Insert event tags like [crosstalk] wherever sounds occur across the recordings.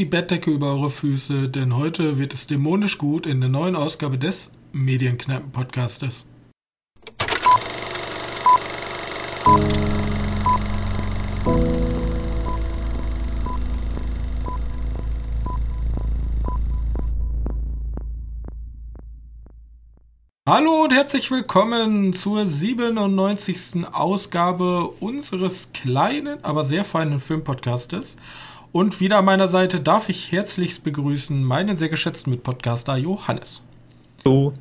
die Bettdecke über eure Füße, denn heute wird es dämonisch gut in der neuen Ausgabe des Medienkneipen-Podcastes. Hallo und herzlich willkommen zur 97. Ausgabe unseres kleinen, aber sehr feinen Filmpodcastes. Und wieder an meiner Seite darf ich herzlichst begrüßen meinen sehr geschätzten Mitpodcaster Johannes. So.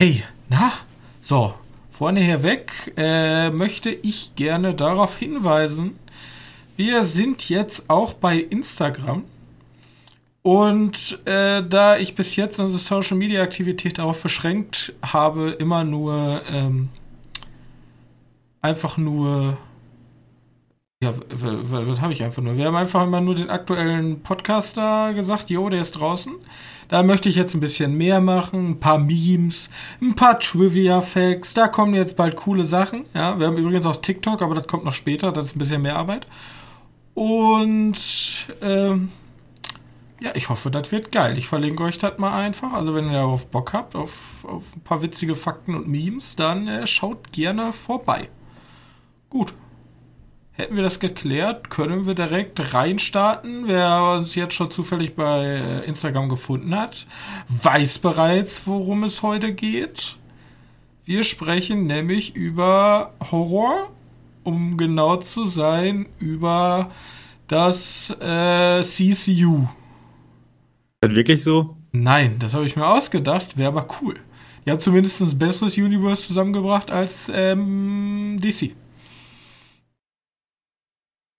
Hey, na? So, vorne herweg äh, möchte ich gerne darauf hinweisen, wir sind jetzt auch bei Instagram. Und äh, da ich bis jetzt unsere Social Media Aktivität darauf beschränkt habe, immer nur ähm, einfach nur ja, was habe ich einfach nur? Wir haben einfach immer nur den aktuellen Podcaster gesagt, jo, der ist draußen. Da möchte ich jetzt ein bisschen mehr machen, ein paar Memes, ein paar Trivia-Facts, da kommen jetzt bald coole Sachen. Ja, wir haben übrigens auch TikTok, aber das kommt noch später, das ist ein bisschen mehr Arbeit. Und ähm, ja, ich hoffe, das wird geil. Ich verlinke euch das mal einfach. Also wenn ihr darauf Bock habt, auf, auf ein paar witzige Fakten und Memes, dann äh, schaut gerne vorbei. Gut. Hätten wir das geklärt, können wir direkt reinstarten. Wer uns jetzt schon zufällig bei äh, Instagram gefunden hat, weiß bereits, worum es heute geht. Wir sprechen nämlich über Horror, um genau zu sein, über das äh, CCU. Das wirklich so? Nein, das habe ich mir ausgedacht, wäre aber cool. Die haben zumindest ein besseres Universe zusammengebracht als ähm, DC.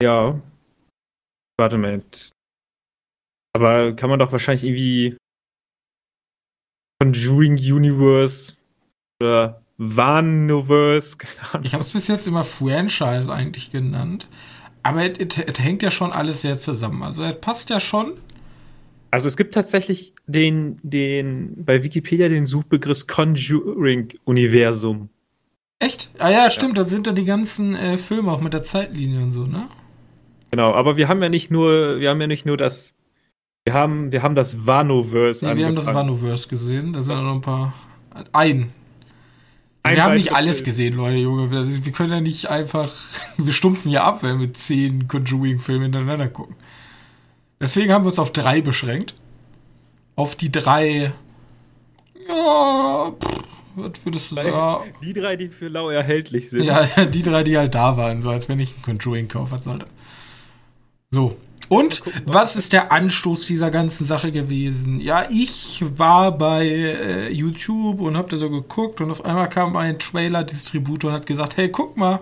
Ja. Warte mal. Aber kann man doch wahrscheinlich irgendwie Conjuring Universe oder Vaniverse, keine Ahnung. Ich habe es bis jetzt immer Franchise eigentlich genannt. Aber es hängt ja schon alles sehr zusammen. Also es passt ja schon. Also es gibt tatsächlich den, den, bei Wikipedia den Suchbegriff Conjuring-Universum. Echt? Ah ja, stimmt, ja. da sind da die ganzen äh, Filme auch mit der Zeitlinie und so, ne? Genau, aber wir haben ja nicht nur, wir haben ja nicht nur das, wir haben, wir haben das Vanoverse nee, wir haben das Vanoverse gesehen, da sind noch ein paar, ein. ein wir haben nicht alles gesehen, Leute, Junge. Wir können ja nicht einfach, [laughs] wir stumpfen ja ab, wenn wir zehn Conjuring-Filme hintereinander gucken. Deswegen haben wir uns auf drei beschränkt. Auf die drei, ja, pff, was würdest du sagen? Die drei, die für lau erhältlich sind. Ja, [laughs] die drei, die halt da waren, so als wenn ich ein Conjuring kaufen sollte. So. Und was ist der Anstoß dieser ganzen Sache gewesen? Ja, ich war bei äh, YouTube und hab da so geguckt und auf einmal kam ein Trailer-Distributor und hat gesagt, hey, guck mal,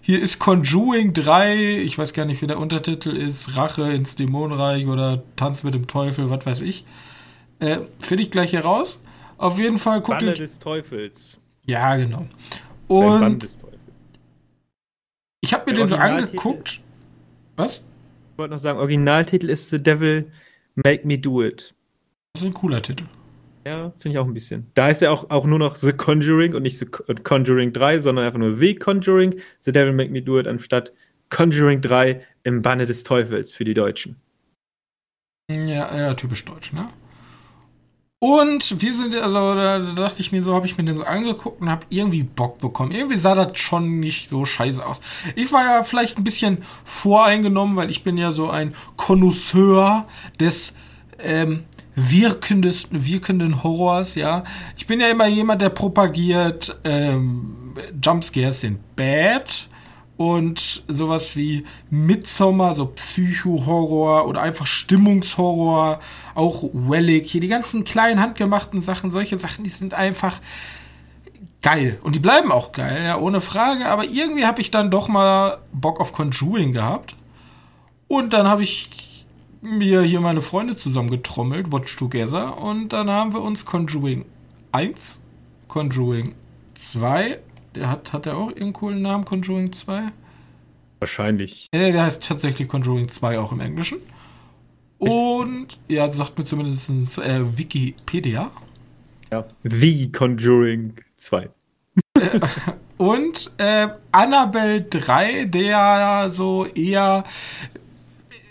hier ist Conjuring 3, ich weiß gar nicht, wie der Untertitel ist, Rache ins Dämonenreich oder Tanz mit dem Teufel, was weiß ich. Äh, Finde ich gleich hier raus. Auf jeden Fall guckt Bande des Teufels. Ja, genau. Und ich habe mir den so angeguckt. Was? Ich wollte noch sagen, Originaltitel ist The Devil Make Me Do It. Das ist ein cooler Titel. Ja, finde ich auch ein bisschen. Da ist ja auch, auch nur noch The Conjuring und nicht The Conjuring 3, sondern einfach nur The Conjuring, The Devil Make Me Do It, anstatt Conjuring 3 im Banne des Teufels für die Deutschen. Ja, ja, typisch deutsch, ne? Und wir sind, also da dachte ich mir so, habe ich mir den so angeguckt und habe irgendwie Bock bekommen. Irgendwie sah das schon nicht so scheiße aus. Ich war ja vielleicht ein bisschen voreingenommen, weil ich bin ja so ein Connoisseur des ähm, wirkendesten, wirkenden Horrors, ja. Ich bin ja immer jemand, der propagiert, ähm, Jumpscares sind bad und sowas wie Midsommar, so Psycho-Horror oder einfach Stimmungshorror, auch Wellig, hier die ganzen kleinen handgemachten Sachen, solche Sachen, die sind einfach geil. Und die bleiben auch geil, ja, ohne Frage. Aber irgendwie habe ich dann doch mal Bock auf Conjuring gehabt. Und dann habe ich mir hier meine Freunde zusammengetrommelt, Watch Together. Und dann haben wir uns Conjuring 1, Conjuring 2 der hat, hat der auch irgendeinen coolen Namen, Conjuring 2? Wahrscheinlich. Ja, der heißt tatsächlich Conjuring 2 auch im Englischen. Echt? Und, ja, sagt mir zumindest äh, Wikipedia. Ja, The Conjuring 2. [laughs] und äh, Annabelle 3, der so eher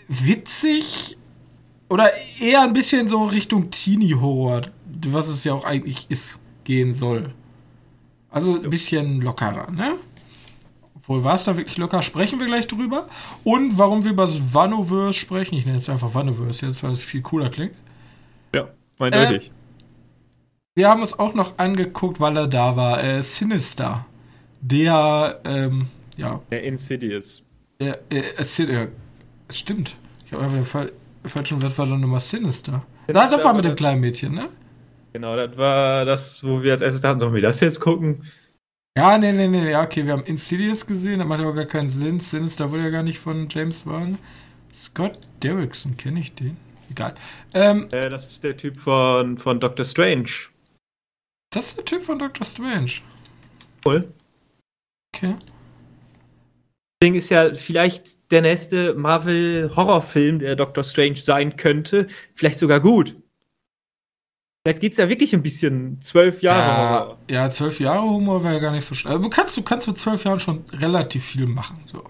witzig, oder eher ein bisschen so Richtung Teenie-Horror, was es ja auch eigentlich ist, gehen soll. Also ein bisschen lockerer, ne? Obwohl, war es da wirklich locker? Sprechen wir gleich drüber. Und warum wir über das Vanoverse sprechen, ich nenne es einfach Vanoverse jetzt, weil es viel cooler klingt. Ja, eindeutig. Äh, wir haben uns auch noch angeguckt, weil er da war, äh, Sinister. Der, ähm, ja. Der Insidious. Der, äh, äh, es stimmt. Ich habe einfach den falschen Wort war dann nochmal Sinister. Das, das war mit dem kleinen Mädchen, ne? Genau, das war das, wo wir als erstes dachten, sollen wir das jetzt gucken? Ja, nee, nee, nee, ja, okay, wir haben Insidious gesehen, das macht ja auch gar keinen Sinn. Sinister wurde ja gar nicht von James Wan. Scott Derrickson, kenne ich den? Egal. Ähm, äh, das ist der Typ von, von Doctor Strange. Das ist der Typ von Doctor Strange. Voll. Okay. Ding ist ja vielleicht der nächste Marvel-Horrorfilm, der Doctor Strange sein könnte. Vielleicht sogar gut. Vielleicht geht es ja wirklich ein bisschen zwölf Jahre ja, Horror. Ja, zwölf Jahre Humor wäre ja gar nicht so schlimm. Du kannst, du kannst mit zwölf Jahren schon relativ viel machen. So.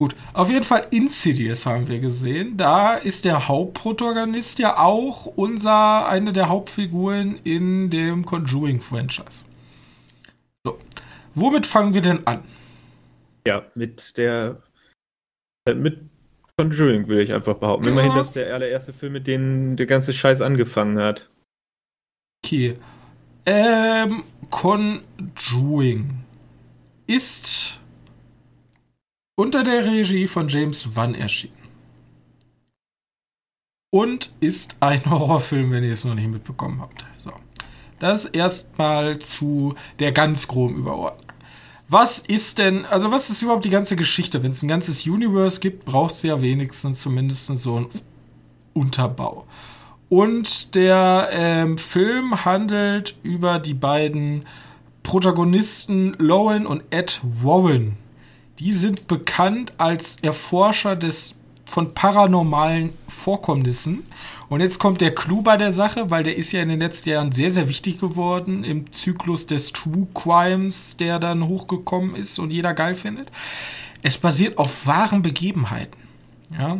Gut, auf jeden Fall Insidious haben wir gesehen. Da ist der Hauptprotagonist ja auch unser, eine der Hauptfiguren in dem Conjuring-Franchise. So, womit fangen wir denn an? Ja, mit der, äh, mit Conjuring, würde ich einfach behaupten. Ja. Immerhin, das ist der allererste Film, mit dem der ganze Scheiß angefangen hat. Okay. Ähm, Conjuring ist unter der Regie von James Wan erschienen. Und ist ein [laughs] Horrorfilm, wenn ihr es noch nicht mitbekommen habt. So. Das erstmal zu der ganz groben Überordnung was ist denn, also was ist überhaupt die ganze Geschichte? Wenn es ein ganzes Universe gibt, braucht es ja wenigstens zumindest so einen Unterbau. Und der ähm, Film handelt über die beiden Protagonisten Lowen und Ed Warren. Die sind bekannt als Erforscher des, von paranormalen Vorkommnissen und jetzt kommt der Clou bei der Sache, weil der ist ja in den letzten Jahren sehr, sehr wichtig geworden im Zyklus des True Crimes, der dann hochgekommen ist und jeder geil findet. Es basiert auf wahren Begebenheiten. Ja.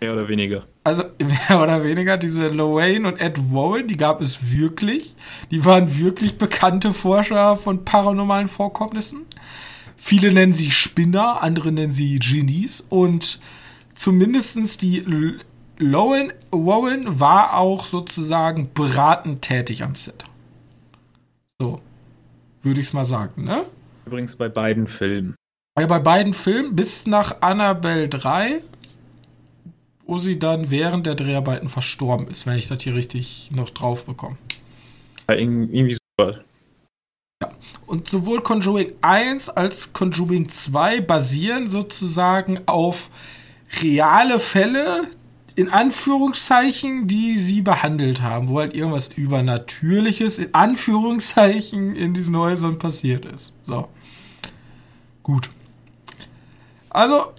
Mehr oder weniger. Also [laughs] mehr oder weniger diese Lorraine und Ed Warren, die gab es wirklich. Die waren wirklich bekannte Forscher von paranormalen Vorkommnissen. Viele nennen sie Spinner, andere nennen sie Genies und zumindestens die Lowen, Warren war auch sozusagen beratend tätig am Set. So, würde ich es mal sagen, ne? Übrigens bei beiden Filmen. Ja, bei beiden Filmen bis nach Annabelle 3, wo sie dann während der Dreharbeiten verstorben ist, wenn ich das hier richtig noch drauf bekomme. Ja, irgendwie super. Ja. Und sowohl Conjuring 1 als Conjuring 2 basieren sozusagen auf reale Fälle, in Anführungszeichen, die sie behandelt haben, wo halt irgendwas Übernatürliches in Anführungszeichen in diesen Häusern passiert ist. So. Gut. Also,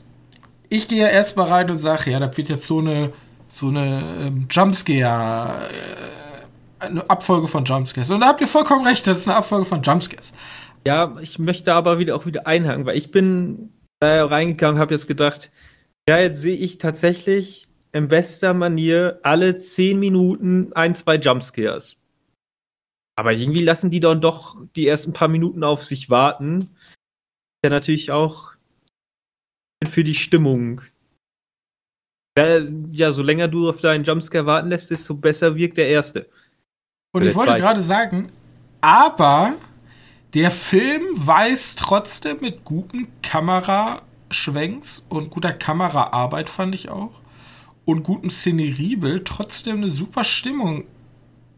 ich gehe ja erstmal rein und sage, ja, da wird jetzt so eine, so eine ähm, Jumpscare, äh, eine Abfolge von Jumpscares. Und da habt ihr vollkommen recht, das ist eine Abfolge von Jumpscares. Ja, ich möchte aber wieder auch wieder einhaken, weil ich bin da reingegangen, habe jetzt gedacht, ja, jetzt sehe ich tatsächlich in bester Manier alle zehn Minuten ein, zwei Jumpscares. Aber irgendwie lassen die dann doch die ersten paar Minuten auf sich warten. Ja, natürlich auch für die Stimmung. Ja, so länger du auf deinen Jumpscare warten lässt, desto besser wirkt der erste. Und ich wollte gerade sagen, aber der Film weiß trotzdem mit guten Kameraschwenks und guter Kameraarbeit, fand ich auch, und gutem Szeneriebild trotzdem eine super Stimmung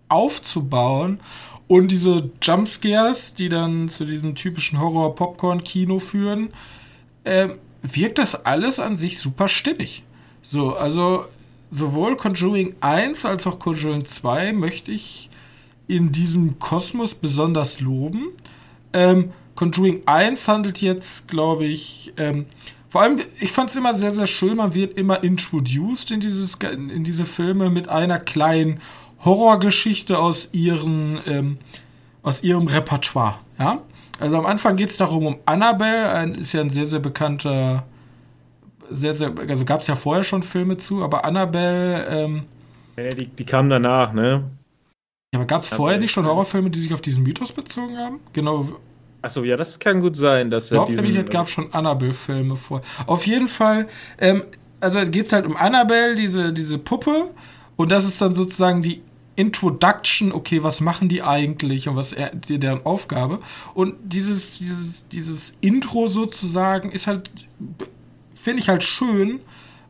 aufzubauen und diese Jumpscares, die dann zu diesem typischen Horror-Popcorn-Kino führen, äh, wirkt das alles an sich super stimmig. So, also sowohl Conjuring 1 als auch Conjuring 2 möchte ich in diesem Kosmos besonders loben. Ähm, Conjuring 1 handelt jetzt, glaube ich, ähm, vor allem, ich fand es immer sehr, sehr schön, man wird immer introduced in, dieses, in diese Filme mit einer kleinen Horrorgeschichte aus, ihren, ähm, aus ihrem Repertoire. Ja? Also am Anfang geht es darum, um Annabelle, ein, ist ja ein sehr, sehr bekannter sehr, sehr, also gab es ja vorher schon Filme zu, aber Annabelle, ähm, Ja, die, die kamen danach, ne? ja, aber gab es vorher nicht schon Horrorfilme, die sich auf diesen Mythos bezogen haben? Genau, Achso, ja, das kann gut sein, dass ich er glaube diesen. nämlich, es gab schon Annabelle-Filme vor. Auf jeden Fall, ähm, also geht es halt um Annabelle, diese, diese Puppe, und das ist dann sozusagen die Introduction, okay, was machen die eigentlich und was die, deren Aufgabe. Und dieses, dieses, dieses Intro sozusagen ist halt, finde ich halt schön,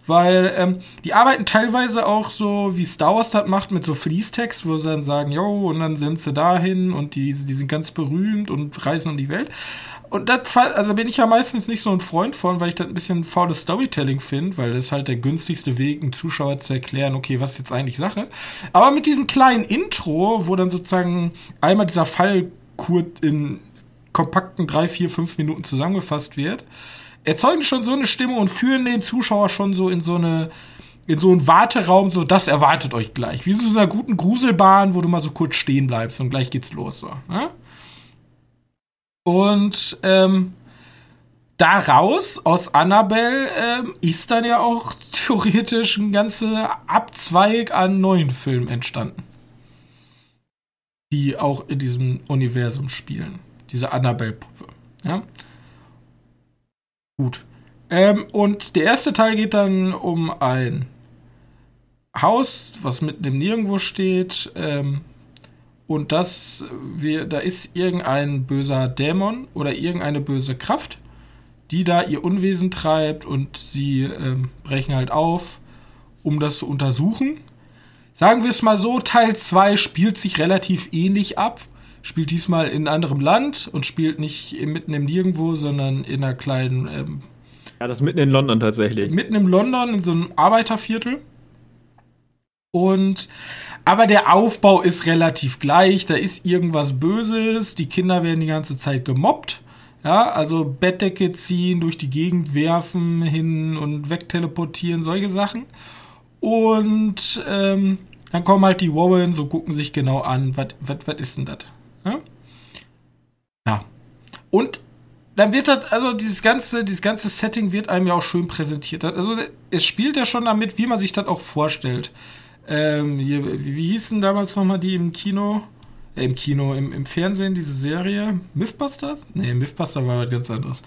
weil ähm, die arbeiten teilweise auch so, wie Star Wars das macht, mit so Fließtext, wo sie dann sagen, jo, und dann sind sie dahin und die, die sind ganz berühmt und reisen um die Welt. Und das also bin ich ja meistens nicht so ein Freund von, weil ich das ein bisschen faules Storytelling finde, weil das ist halt der günstigste Weg, einem Zuschauer zu erklären, okay, was ist jetzt eigentlich Sache. Aber mit diesem kleinen Intro, wo dann sozusagen einmal dieser Fall kurz in kompakten drei, vier, fünf Minuten zusammengefasst wird, erzeugen schon so eine Stimme und führen den Zuschauer schon so in so eine in so einen Warteraum, so das erwartet euch gleich. Wie so in einer guten Gruselbahn, wo du mal so kurz stehen bleibst und gleich geht's los. So, ne? Und ähm, daraus, aus Annabelle, ähm, ist dann ja auch [laughs] theoretisch ein ganzer Abzweig an neuen Filmen entstanden. Die auch in diesem Universum spielen. Diese Annabelle-Puppe. Ja. Gut. Ähm, und der erste Teil geht dann um ein Haus, was mitten im Nirgendwo steht. Ähm, und das, wir, da ist irgendein böser Dämon oder irgendeine böse Kraft, die da ihr Unwesen treibt und sie ähm, brechen halt auf, um das zu untersuchen. Sagen wir es mal so, Teil 2 spielt sich relativ ähnlich ab. Spielt diesmal in anderem Land und spielt nicht mitten im Nirgendwo, sondern in einer kleinen ähm, Ja, das mitten in London tatsächlich. mitten im London in so einem Arbeiterviertel. Und aber der Aufbau ist relativ gleich. Da ist irgendwas Böses. Die Kinder werden die ganze Zeit gemobbt. Ja, also Bettdecke ziehen, durch die Gegend werfen, hin und wegteleportieren, solche Sachen. Und ähm, dann kommen halt die Warren, so gucken sich genau an, was ist denn das? Ja? ja. Und dann wird das, also dieses ganze, dieses ganze Setting wird einem ja auch schön präsentiert. Also es spielt ja schon damit, wie man sich das auch vorstellt. Ähm, hier, wie, hießen damals nochmal die im Kino? Äh, Im Kino, im, im Fernsehen, diese Serie? Mythbusters? Nee, Mythbuster war was ganz anderes.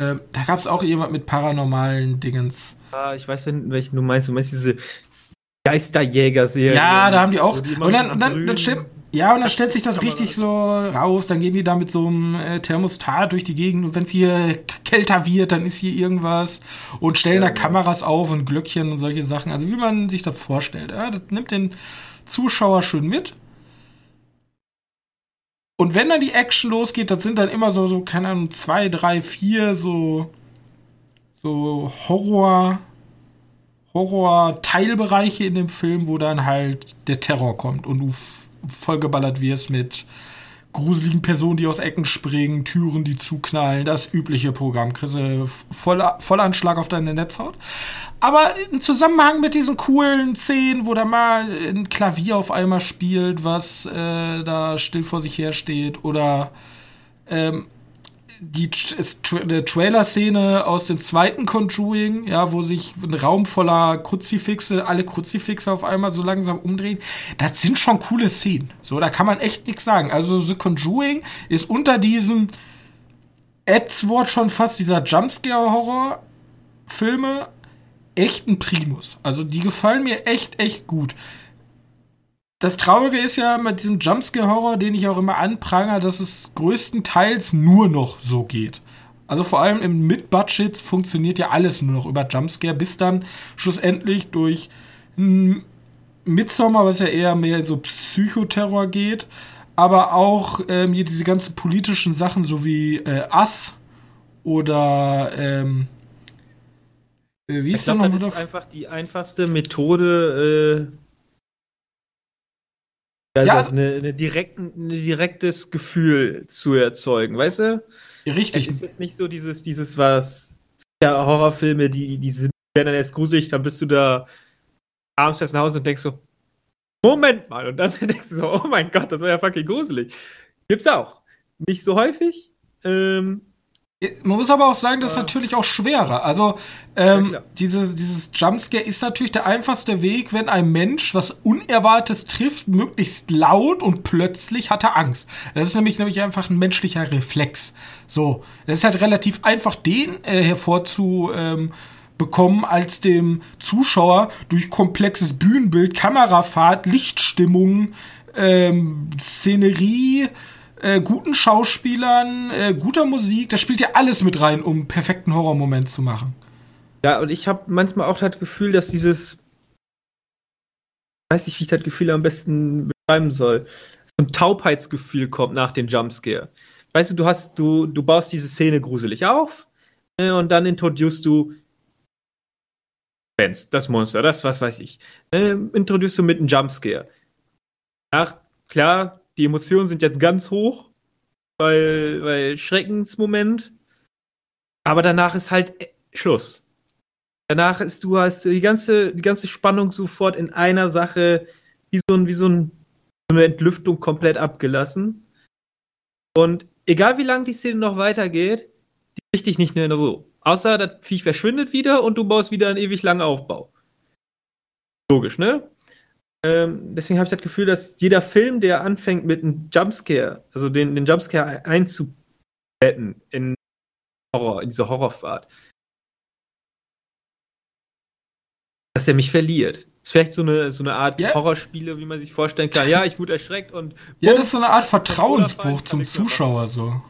Ähm, da gab es auch jemand mit paranormalen Dingens. Ah, ich weiß, wenn- welchen du meinst. Du meinst diese Geisterjäger-Serie. Ja, da haben die auch. Die Und dann, und dann, dann stimmt, ja, und dann stellt sich das richtig so raus. Dann gehen die da mit so einem äh, Thermostat durch die Gegend und wenn es hier kälter wird, dann ist hier irgendwas und stellen Ja, da ja. Kameras auf und Glöckchen und solche Sachen. Also wie man sich das vorstellt. Ja, das nimmt den Zuschauer schön mit. Und wenn dann die Action losgeht, das sind dann immer so, so keine Ahnung, zwei, drei, vier so, so Horror, Horror-Teilbereiche in dem Film, wo dann halt der Terror kommt und du vollgeballert wirst mit gruseligen Personen, die aus Ecken springen, Türen, die zuknallen, das übliche Programm. Kriegst du voller Vollanschlag auf deine Netzhaut. Aber im Zusammenhang mit diesen coolen Szenen, wo da mal ein Klavier auf einmal spielt, was äh, da still vor sich her steht, oder ähm, die Tra Trailer-Szene aus dem zweiten Conjuring, ja, wo sich ein Raum voller Kruzifixe, alle Kruzifixe auf einmal so langsam umdrehen, das sind schon coole Szenen. So, da kann man echt nichts sagen. Also The Conjuring ist unter diesem Ads-Wort schon fast dieser Jumpscare-Horror-Filme echt ein Primus. Also die gefallen mir echt, echt gut. Das Traurige ist ja mit diesem Jumpscare-Horror, den ich auch immer anprangere, dass es größtenteils nur noch so geht. Also vor allem im Mid-Budgets funktioniert ja alles nur noch über Jumpscare, bis dann schlussendlich durch Midsommar, was ja eher mehr in so Psychoterror geht, aber auch ähm, hier diese ganzen politischen Sachen, so wie äh, Us oder ähm, äh, wie Ich ist der glaube, noch das ist einfach die einfachste Methode, äh, also Ja, das eine, eine direkten, ein direktes Gefühl zu erzeugen, weißt du? Richtig. Es ist jetzt nicht so dieses, dieses was, ja, Horrorfilme, die, die sind werden dann erst gruselig, dann bist du da abends fährst nach Hause und denkst so, Moment mal, und dann [laughs] denkst du so, oh mein Gott, das war ja fucking gruselig. Gibt's auch. Nicht so häufig, ähm, Man muss aber auch sagen, das ist natürlich auch schwerer. Also, ähm, Ja, diese, dieses Jumpscare ist natürlich der einfachste Weg, wenn ein Mensch was Unerwartetes trifft, möglichst laut und plötzlich hat er Angst. Das ist nämlich, nämlich einfach ein menschlicher Reflex. So, das ist halt relativ einfach, den äh, hervorzu. Ähm, als dem Zuschauer durch komplexes Bühnenbild, Kamerafahrt, Lichtstimmung, ähm, Szenerie, äh, guten Schauspielern, äh, guter Musik. Da spielt ja alles mit rein, um einen perfekten Horrormoment zu machen. Ja, und ich habe manchmal auch das Gefühl, dass dieses. Ich weiß nicht, wie ich das Gefühl am besten beschreiben soll. So ein Taubheitsgefühl kommt nach dem Jumpscare. Weißt du, du hast, du, du baust diese Szene gruselig auf äh, und dann introducest du Benz, das Monster, das was weiß ich. Äh, introducest du mit einem Jumpscare. Ach, klar, die Emotionen sind jetzt ganz hoch, weil, weil Schreckensmoment. Aber danach ist halt Schluss. Danach ist du hast die ganze, die ganze Spannung sofort in einer Sache wie so, ein, wie so, ein, so eine Entlüftung komplett abgelassen. Und egal wie lang die Szene noch weitergeht, die kriegt dich nicht mehr so. Außer das Viech verschwindet wieder und du baust wieder einen ewig langen Aufbau. Logisch, ne? Ähm, deswegen habe ich das Gefühl, dass jeder Film, der anfängt mit einem Jumpscare, also den, den Jumpscare einzubetten in Horror, in diese Horrorfahrt, dass er mich verliert. Ist vielleicht so eine, so eine Art Ja. Horrorspiele, wie man sich vorstellen kann. Ja, ich wurde erschreckt und. Ja, das ist so eine Art Vertrauensbruch zum Zuschauer so.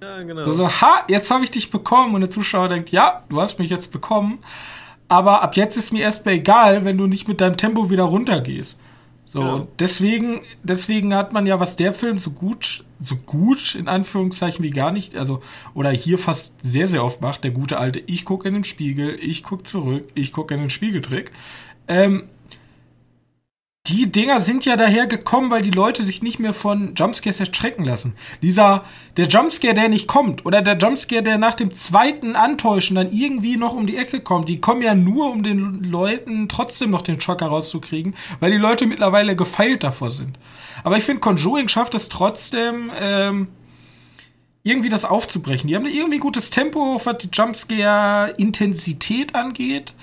ja, genau. So, so, ha, jetzt habe ich dich bekommen und der Zuschauer denkt, ja, du hast mich jetzt bekommen, aber ab jetzt ist mir erstmal egal, wenn du nicht mit deinem Tempo wieder runtergehst. So, Ja. deswegen, deswegen hat man ja, was der Film so gut, so gut, in Anführungszeichen, wie gar nicht, also, oder hier fast sehr, sehr oft macht, der gute alte, ich gucke in den Spiegel, ich gucke zurück, ich gucke in den Spiegeltrick. Ähm, die Dinger sind ja daher gekommen, weil die Leute sich nicht mehr von Jumpscares erschrecken lassen. Dieser, der Jumpscare, der nicht kommt, oder der Jumpscare, der nach dem zweiten Antäuschen dann irgendwie noch um die Ecke kommt, die kommen ja nur, um den Leuten trotzdem noch den Schock herauszukriegen, weil die Leute mittlerweile gefeilt davor sind. Aber ich finde, Conjuring schafft es trotzdem, ähm, irgendwie das aufzubrechen. Die haben irgendwie gutes Tempo, was die Jumpscare-Intensität angeht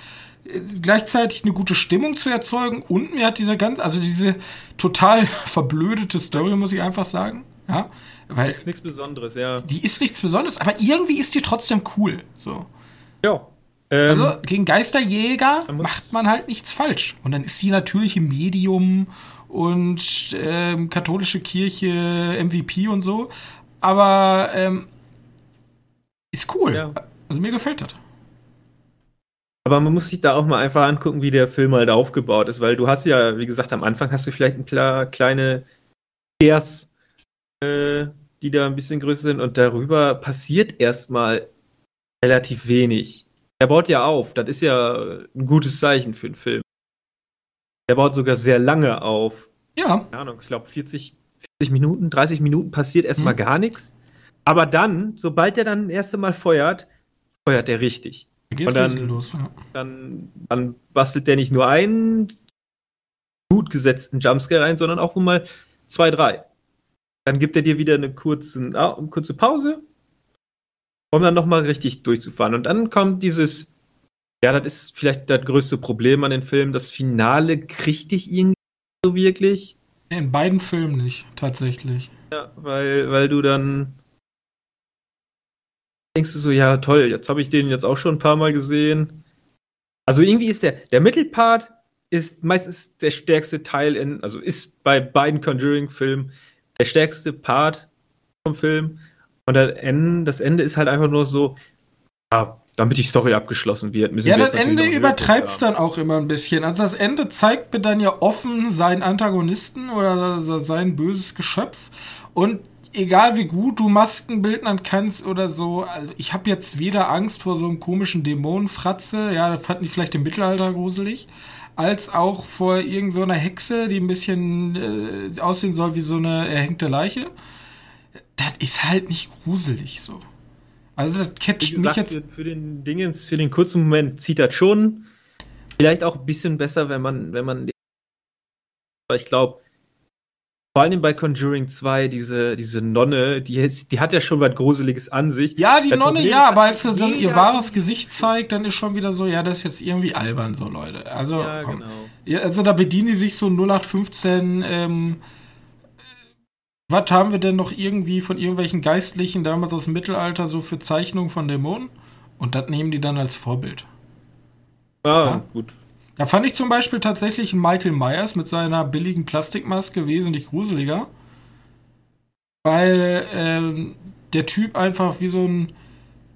gleichzeitig eine gute Stimmung zu erzeugen und mir hat diese ganz, also diese total [laughs] verblödete Story, muss ich einfach sagen, ja, weil ist nichts Besonderes, ja. die ist nichts Besonderes, aber irgendwie ist die trotzdem cool, so. Ja. Ähm, Also gegen Geisterjäger macht man halt nichts falsch. Und dann ist sie natürlich im Medium und ähm, katholische Kirche, MVP und so. Aber ähm, ist cool. Ja. Also mir gefällt das. Aber man muss sich da auch mal einfach angucken, wie der Film halt aufgebaut ist, weil du hast ja, wie gesagt, am Anfang hast du vielleicht ein paar kleine Scares, äh, die da ein bisschen größer sind und darüber passiert erstmal relativ wenig. Er baut ja auf, das ist ja ein gutes Zeichen für einen Film. Er baut sogar sehr lange auf. Ja, Keine Ahnung, ich glaube 40, 40 Minuten, 30 Minuten passiert erstmal Mhm. gar nichts. Aber dann, sobald er dann das erste Mal feuert, feuert er richtig da geht's Und dann- los. Ja. dann, dann bastelt der nicht nur einen gut gesetzten Jumpscare rein, sondern auch wohl mal zwei, drei. Dann gibt er dir wieder eine, kurzen, ah, eine kurze Pause, um dann nochmal richtig durchzufahren. Und dann kommt dieses, ja, das ist vielleicht das größte Problem an den Filmen, das Finale kriegt dich irgendwie so wirklich. In beiden Filmen nicht, tatsächlich. Ja, weil, weil du dann denkst du so, ja toll, jetzt habe ich den jetzt auch schon ein paar Mal gesehen. Also irgendwie ist der, der Mittelpart ist meistens der stärkste Teil in, also ist bei beiden Conjuring-Filmen der stärkste Part vom Film. Und das Ende, das Ende ist halt einfach nur so, ja, damit die Story abgeschlossen wird. müssen Ja, wir das Ende übertreibt es dann auch immer ein bisschen. Also das Ende zeigt mir dann ja offen seinen Antagonisten oder sein böses Geschöpf. Und egal wie gut du Maskenbildnern kannst oder so, also ich habe jetzt weder Angst vor so einem komischen Dämonenfratze, ja, das fanden die vielleicht im Mittelalter gruselig, als auch vor irgendeiner so Hexe, die ein bisschen äh, aussehen soll wie so eine erhängte Leiche. Das ist halt nicht gruselig so. Also das catcht mich gesagt, jetzt für, für den Dingens, für den kurzen Moment zieht das schon. Vielleicht auch ein bisschen besser, wenn man, wenn man. Aber ich glaube, vor allem bei Conjuring 2, diese, diese Nonne, die, ist, die hat ja schon was Gruseliges an sich. Ja, die Das Nonne, Problem ja, aber als sie dann ihr wahres Gesicht zeigt, dann ist schon wieder so, ja, das ist jetzt irgendwie albern, so Leute. Also, Ja, komm. genau. Ja, also da bedienen die sich so 0815, ähm, was haben wir denn noch irgendwie von irgendwelchen Geistlichen damals aus dem Mittelalter so für Zeichnungen von Dämonen? Und das nehmen die dann als Vorbild. Ah, Ja. gut. Da fand ich zum Beispiel tatsächlich Michael Myers mit seiner billigen Plastikmaske wesentlich gruseliger. Weil ähm, der Typ einfach wie so ein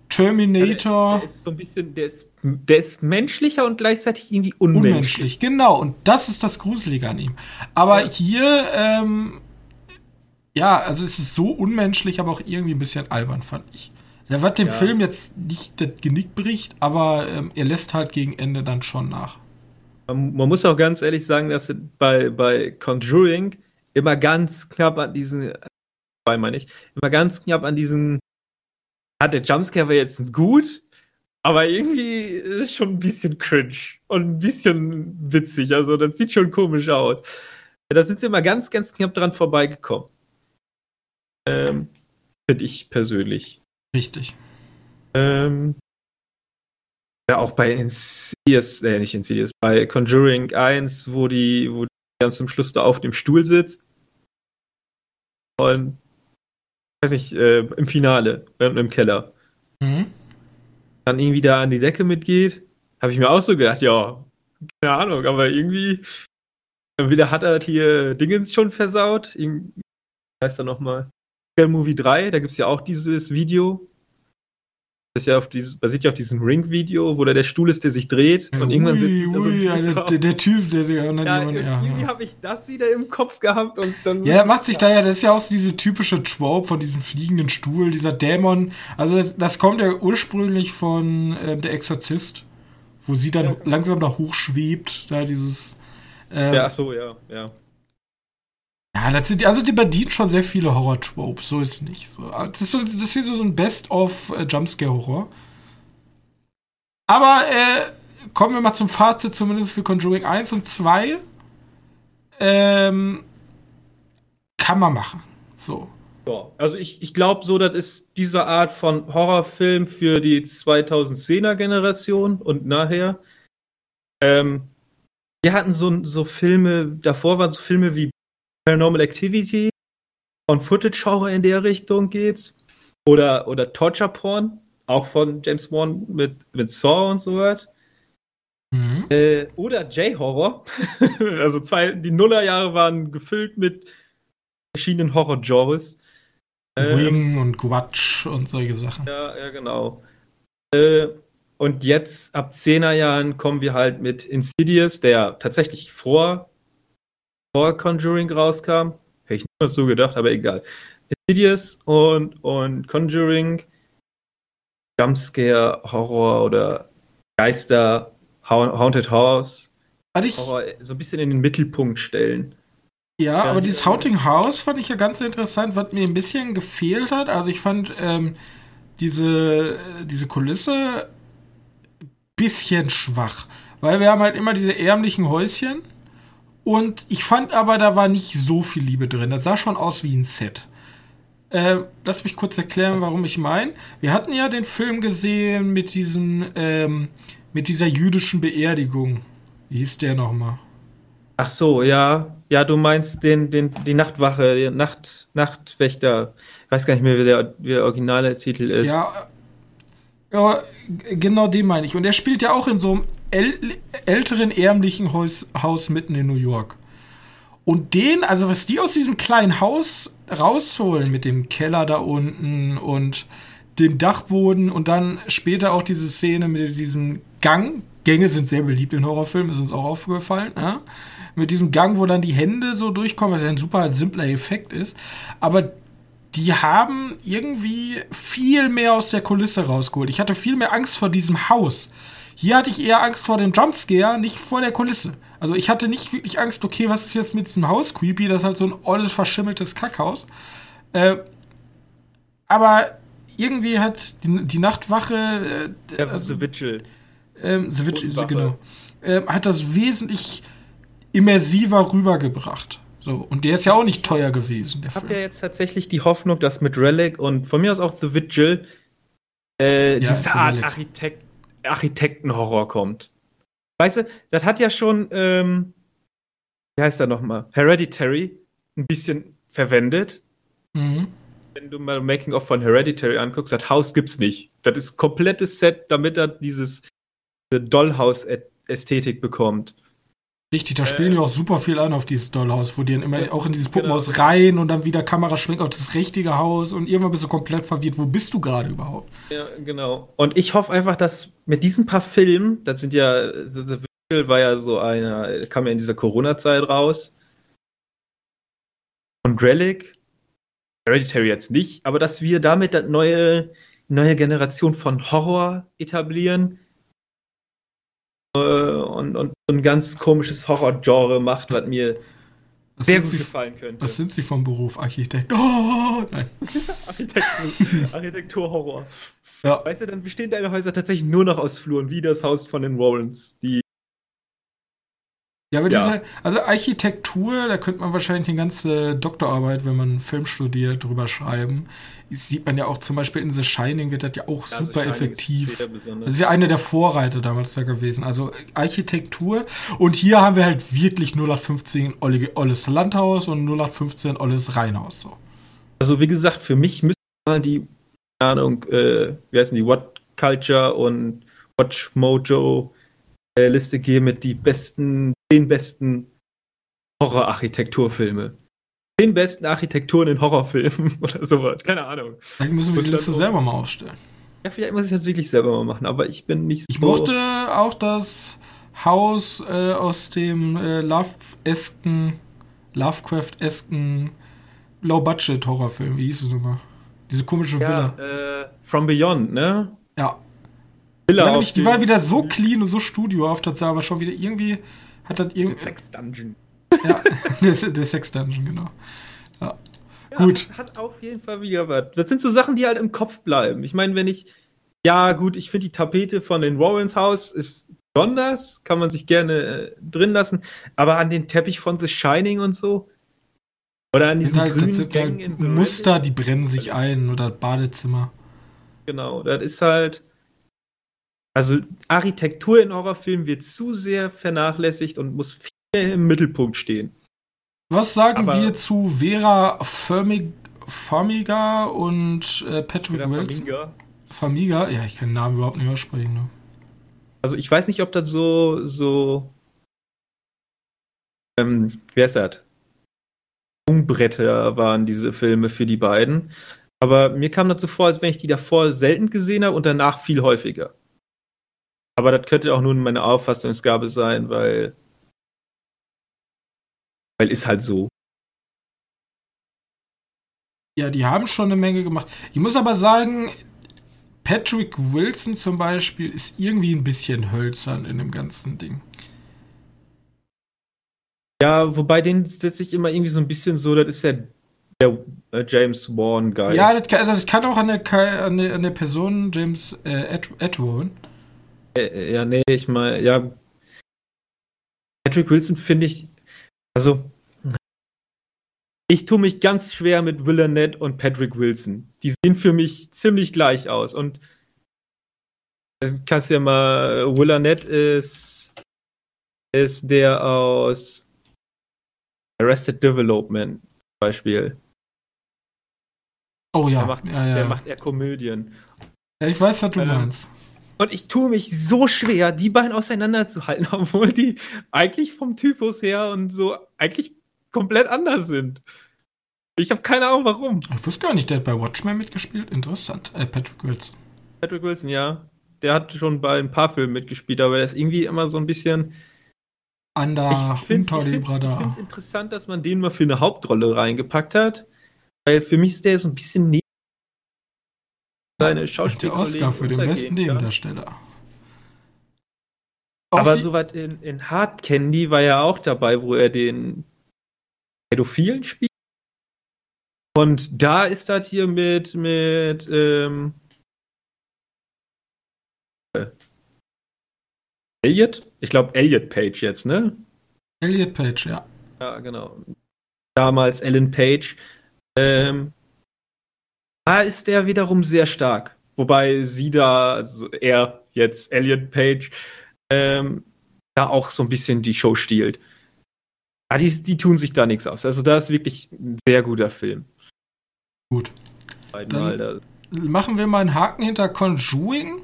Terminator Der ist so ein bisschen, der ist, der ist menschlicher und gleichzeitig irgendwie unmenschlich. unmenschlich. Genau, und das ist das Gruselige an ihm. Aber Ja. hier, ähm, ja, also es ist so unmenschlich, aber auch irgendwie ein bisschen albern, fand ich. Der wird dem Ja. Film jetzt nicht das Genick bricht, aber ähm, er lässt halt gegen Ende dann schon nach. Man, man muss auch ganz ehrlich sagen, dass bei, bei Conjuring immer ganz knapp an diesen, bei meine ich, immer ganz knapp an diesen, ah, der Jumpscare war jetzt gut, aber irgendwie ist schon ein bisschen cringe und ein bisschen witzig, also das sieht schon komisch aus. Da sind sie immer ganz, ganz knapp dran vorbeigekommen. Ähm, Finde ich persönlich. Richtig. Ähm, ja, auch bei Insidious, äh, nicht Insidious, bei Conjuring 1, wo die, wo die ganz zum Schluss da auf dem Stuhl sitzt. Und, weiß nicht, äh, im Finale, äh, im Keller, Mhm. dann irgendwie da an die Decke mitgeht, habe ich mir auch so gedacht, ja, keine Ahnung, aber irgendwie, wieder hat er hier Dingens schon versaut. Heißt er nochmal? Movie 3, da gibt es ja auch dieses Video. Das ist ja auf dieses, basiert ja auf diesem Ring-Video, wo da der Stuhl ist, der sich dreht und irgendwann Ui, sitzt da so ein ja, der, drauf. der, Typ, der sich an ja, jemand, ja, irgendwie ja. habe ich das wieder im Kopf gehabt und dann. Ja, macht sich da ja, das ist ja auch so diese typische Trope von diesem fliegenden Stuhl, dieser Dämon. Also das, das kommt ja ursprünglich von ähm, Der Exorzist, wo sie dann Ja. langsam da hochschwebt, da dieses. Ähm, Ja, ach so, ja, ja. Ja, das sind, also die bedient schon sehr viele Horror-Tropes, so ist es nicht. So, das, ist so, das ist so ein Best-of äh. Aber äh, kommen wir mal zum Fazit, zumindest für Conjuring 1 und 2. Ähm, kann man machen. So. Ja, also ich, ich glaube so, das ist diese Art von Horrorfilm für die 2010er Generation und nachher. Ähm, wir hatten so, so Filme, davor waren so Filme wie Paranormal Activity und Footage Horror in der Richtung geht's. Oder, oder Torture Porn, auch von James Wan mit, mit Saw und so was. Mhm. Äh, oder J-Horror. [laughs] also zwei, die Nullerjahre waren gefüllt mit verschiedenen Horror-Genres. Ähm, Wing und Guatch und solche Sachen. Ja, ja, genau. Äh, und jetzt, ab 10er Jahren, kommen wir halt mit Insidious, der tatsächlich vor, vor Conjuring rauskam. Hätte ich nicht mal so gedacht, aber egal. Insidious und, und Conjuring, Jumpscare, Horror oder Geister, Hau- Haunted House, Also ich, Horror so ein bisschen in den Mittelpunkt stellen. Ja, aber die- dieses Haunting House fand ich ja ganz interessant, was mir ein bisschen gefehlt hat. Also ich fand ähm, diese, diese Kulisse bisschen schwach. Weil wir haben halt immer diese ärmlichen Häuschen. Und ich fand aber, da war nicht so viel Liebe drin. Das sah schon aus wie ein Set. Äh, lass mich kurz erklären, Was? warum ich meine. Wir hatten ja den Film gesehen mit diesem, ähm, mit dieser jüdischen Beerdigung. Wie hieß der nochmal? Ach so, ja. Ja, du meinst den, den, die Nachtwache, die Nacht, Nachtwächter. Ich weiß gar nicht mehr, wie der, wie der originale Titel ist. Ja, ja, g- genau den meine ich. Und er spielt ja auch in so einem älteren, ärmlichen Haus, Haus mitten in New York. Und den, also was die aus diesem kleinen Haus rausholen mit dem Keller da unten und dem Dachboden und dann später auch diese Szene mit diesem Gang. Gänge sind sehr beliebt in Horrorfilmen, ist uns auch aufgefallen. Ja? Mit diesem Gang, wo dann die Hände so durchkommen, was ja ein super simpler Effekt ist. Aber die haben irgendwie viel mehr aus der Kulisse rausgeholt. Ich hatte viel mehr Angst vor diesem Haus. Hier hatte ich eher Angst vor dem Jumpscare, nicht vor der Kulisse. Also ich hatte nicht wirklich Angst, okay, was ist jetzt mit diesem Haus creepy? Das ist halt so ein olles, verschimmeltes Kackhaus. Äh, aber irgendwie hat die, die Nachtwache, äh, also, The Vigil. ähm, The Bodenwache. genau, ähm, hat das wesentlich immersiver rübergebracht. So, und der ist ja auch nicht teuer gewesen, der Ich habe ja jetzt tatsächlich die Hoffnung, dass mit Relic und von mir aus auch The Vigil äh, Ja, diese Art Relic. Architekt Architektenhorror kommt. Weißt du, das hat ja schon, ähm, wie heißt er nochmal? Hereditary ein bisschen verwendet. Mhm. Wenn du mal Making of von Hereditary anguckst, das Haus gibt's nicht. Das ist komplettes Set, damit er dieses diese Dollhouse-Ästhetik bekommt. Richtig, da Äh, spielen ja auch super viel an auf dieses Dollhaus, wo die dann immer Ja, auch in dieses Puppenhaus genau. rein und dann wieder Kamera schwenkt auf das richtige Haus und irgendwann bist du komplett verwirrt. Wo bist du gerade überhaupt? Ja, genau. Und ich hoffe einfach, dass mit diesen paar Filmen, das sind ja, The Vigil war ja so einer, kam ja in dieser Corona-Zeit raus. Und Relic, Hereditary jetzt nicht, aber dass wir damit eine neue, neue Generation von Horror etablieren äh, und, und ein ganz komisches Horror-Genre macht, was mir Was sehr gut sie, gefallen könnte. was sind sie vom Beruf? Architekt. Oh, nein. [laughs] Architektur- Architektur-Horror. Ja. Weißt du, dann bestehen deine Häuser tatsächlich nur noch aus Fluren, wie das Haus von den Warrens, die Ja, aber Ja. diese, also Architektur, da könnte man wahrscheinlich eine ganze Doktorarbeit, wenn man Film studiert, drüber schreiben. Das sieht man ja auch zum Beispiel in The Shining wird das ja auch Ja, super effektiv. Das ist ja einer der Vorreiter damals da gewesen. Also Architektur. Und hier haben wir halt wirklich 0815 Olle- Olles Landhaus und 0815 Olles Rheinhaus. So. Also, wie gesagt, für mich müsste mal die, keine Ahnung, äh, wie heißen die, What Culture und Watch Mojo Liste geben mit die besten, den besten Horror-Architekturfilme. Den besten Architekturen in Horrorfilmen [laughs] oder sowas. Keine Ahnung. Dann müssen wir die Liste selber mal aufstellen. Ja, vielleicht muss ich das wirklich selber mal machen, aber ich bin nicht so. Ich mochte auch das Haus äh, aus dem äh, Love-esken, Lovecraft-esken Low-Budget-Horrorfilm. Wie hieß es nochmal? Diese komische Villa. ja, äh, From Beyond, ne? Ja. Villa Die auf die war wieder so clean und so studiohaft, das sah aber schon wieder irgendwie hat das irgendwie. Sex Dungeon. Ja, [laughs] der, der Sex Dungeon, genau. Ja. Gut. Ja, hat auf jeden Fall wieder was. Das sind so Sachen, die halt im Kopf bleiben. Ich meine, wenn ich. Ja, gut, ich finde die Tapete von den Warrens Haus ist besonders, kann man sich gerne äh, drin lassen. Aber an den Teppich von The Shining und so. Oder an diesen halt, grünen Gängen halt The Muster, die brennen sich ein oder Badezimmer. Genau, das ist halt. Also, Architektur in Horrorfilmen wird zu sehr vernachlässigt und muss viel mehr im Mittelpunkt stehen. Was sagen Aber- wir zu Vera Firmig, Farmiga und äh, Patrick Oder Wilson? Flamingo. Famiga? Ja, ich kann den Namen überhaupt nicht aussprechen. Ne? Also ich weiß nicht, ob das so, so, ähm, wer ist das? Sprungbretter waren diese Filme für die beiden. Aber mir kam das so vor, als wenn ich die davor selten gesehen habe und danach viel häufiger. Aber das könnte auch nur meine Auffassungsgabe sein, weil, weil ist halt so. Ja, die haben schon eine Menge gemacht. Ich muss aber sagen, Patrick Wilson zum Beispiel ist irgendwie ein bisschen hölzern in dem ganzen Ding. Ja, wobei den setze ich immer irgendwie so ein bisschen so, das ist ja der äh, James Wan Guy. Ja, das kann, das kann auch an der, an der, an der Person James äh, Ed, Edwin. Äh, Ja, nee, ich meine, ja. Patrick Wilson finde ich, also, ich tue mich ganz schwer mit Will Arnett und Patrick Wilson. Die sehen für mich ziemlich gleich aus. Und das kannst du ja mal, Will Arnett ist, ist der aus Arrested Development zum Beispiel. Oh ja, der macht, ja, ja. der macht eher Komödien. ja, ich weiß, was du Ähm, meinst. Und ich tue mich so schwer, die beiden auseinanderzuhalten, [laughs] obwohl die eigentlich vom Typus her und so eigentlich komplett anders sind. Ich habe keine Ahnung warum. Ich wusste gar nicht, der hat bei Watchmen mitgespielt. Interessant. Äh, Patrick Wilson. Patrick Wilson, ja. Der hat schon bei ein paar Filmen mitgespielt, aber er ist irgendwie immer so ein bisschen. Anda ich finde es interessant, dass man den mal für eine Hauptrolle reingepackt hat. Weil für mich ist der so ein bisschen seine Der Schauspielerkollegen Oscar für den besten. Nebendarsteller. Aber soweit in, in Hard Candy war er auch dabei, wo er den Pädophilen spielt. Und da ist das hier mit, mit, ähm, äh, Elliot? Ich glaube Elliot Page jetzt, ne? Elliot Page, ja. Ja, genau. damals Ellen Page. Ähm, da ist der wiederum sehr stark. Wobei sie da, also er jetzt, Elliot Page, ähm, da auch so ein bisschen die Show stiehlt. Ja, die, die tun sich da nichts aus. Also da ist wirklich ein sehr guter Film. Gut. Dann machen wir mal einen Haken hinter Conjuring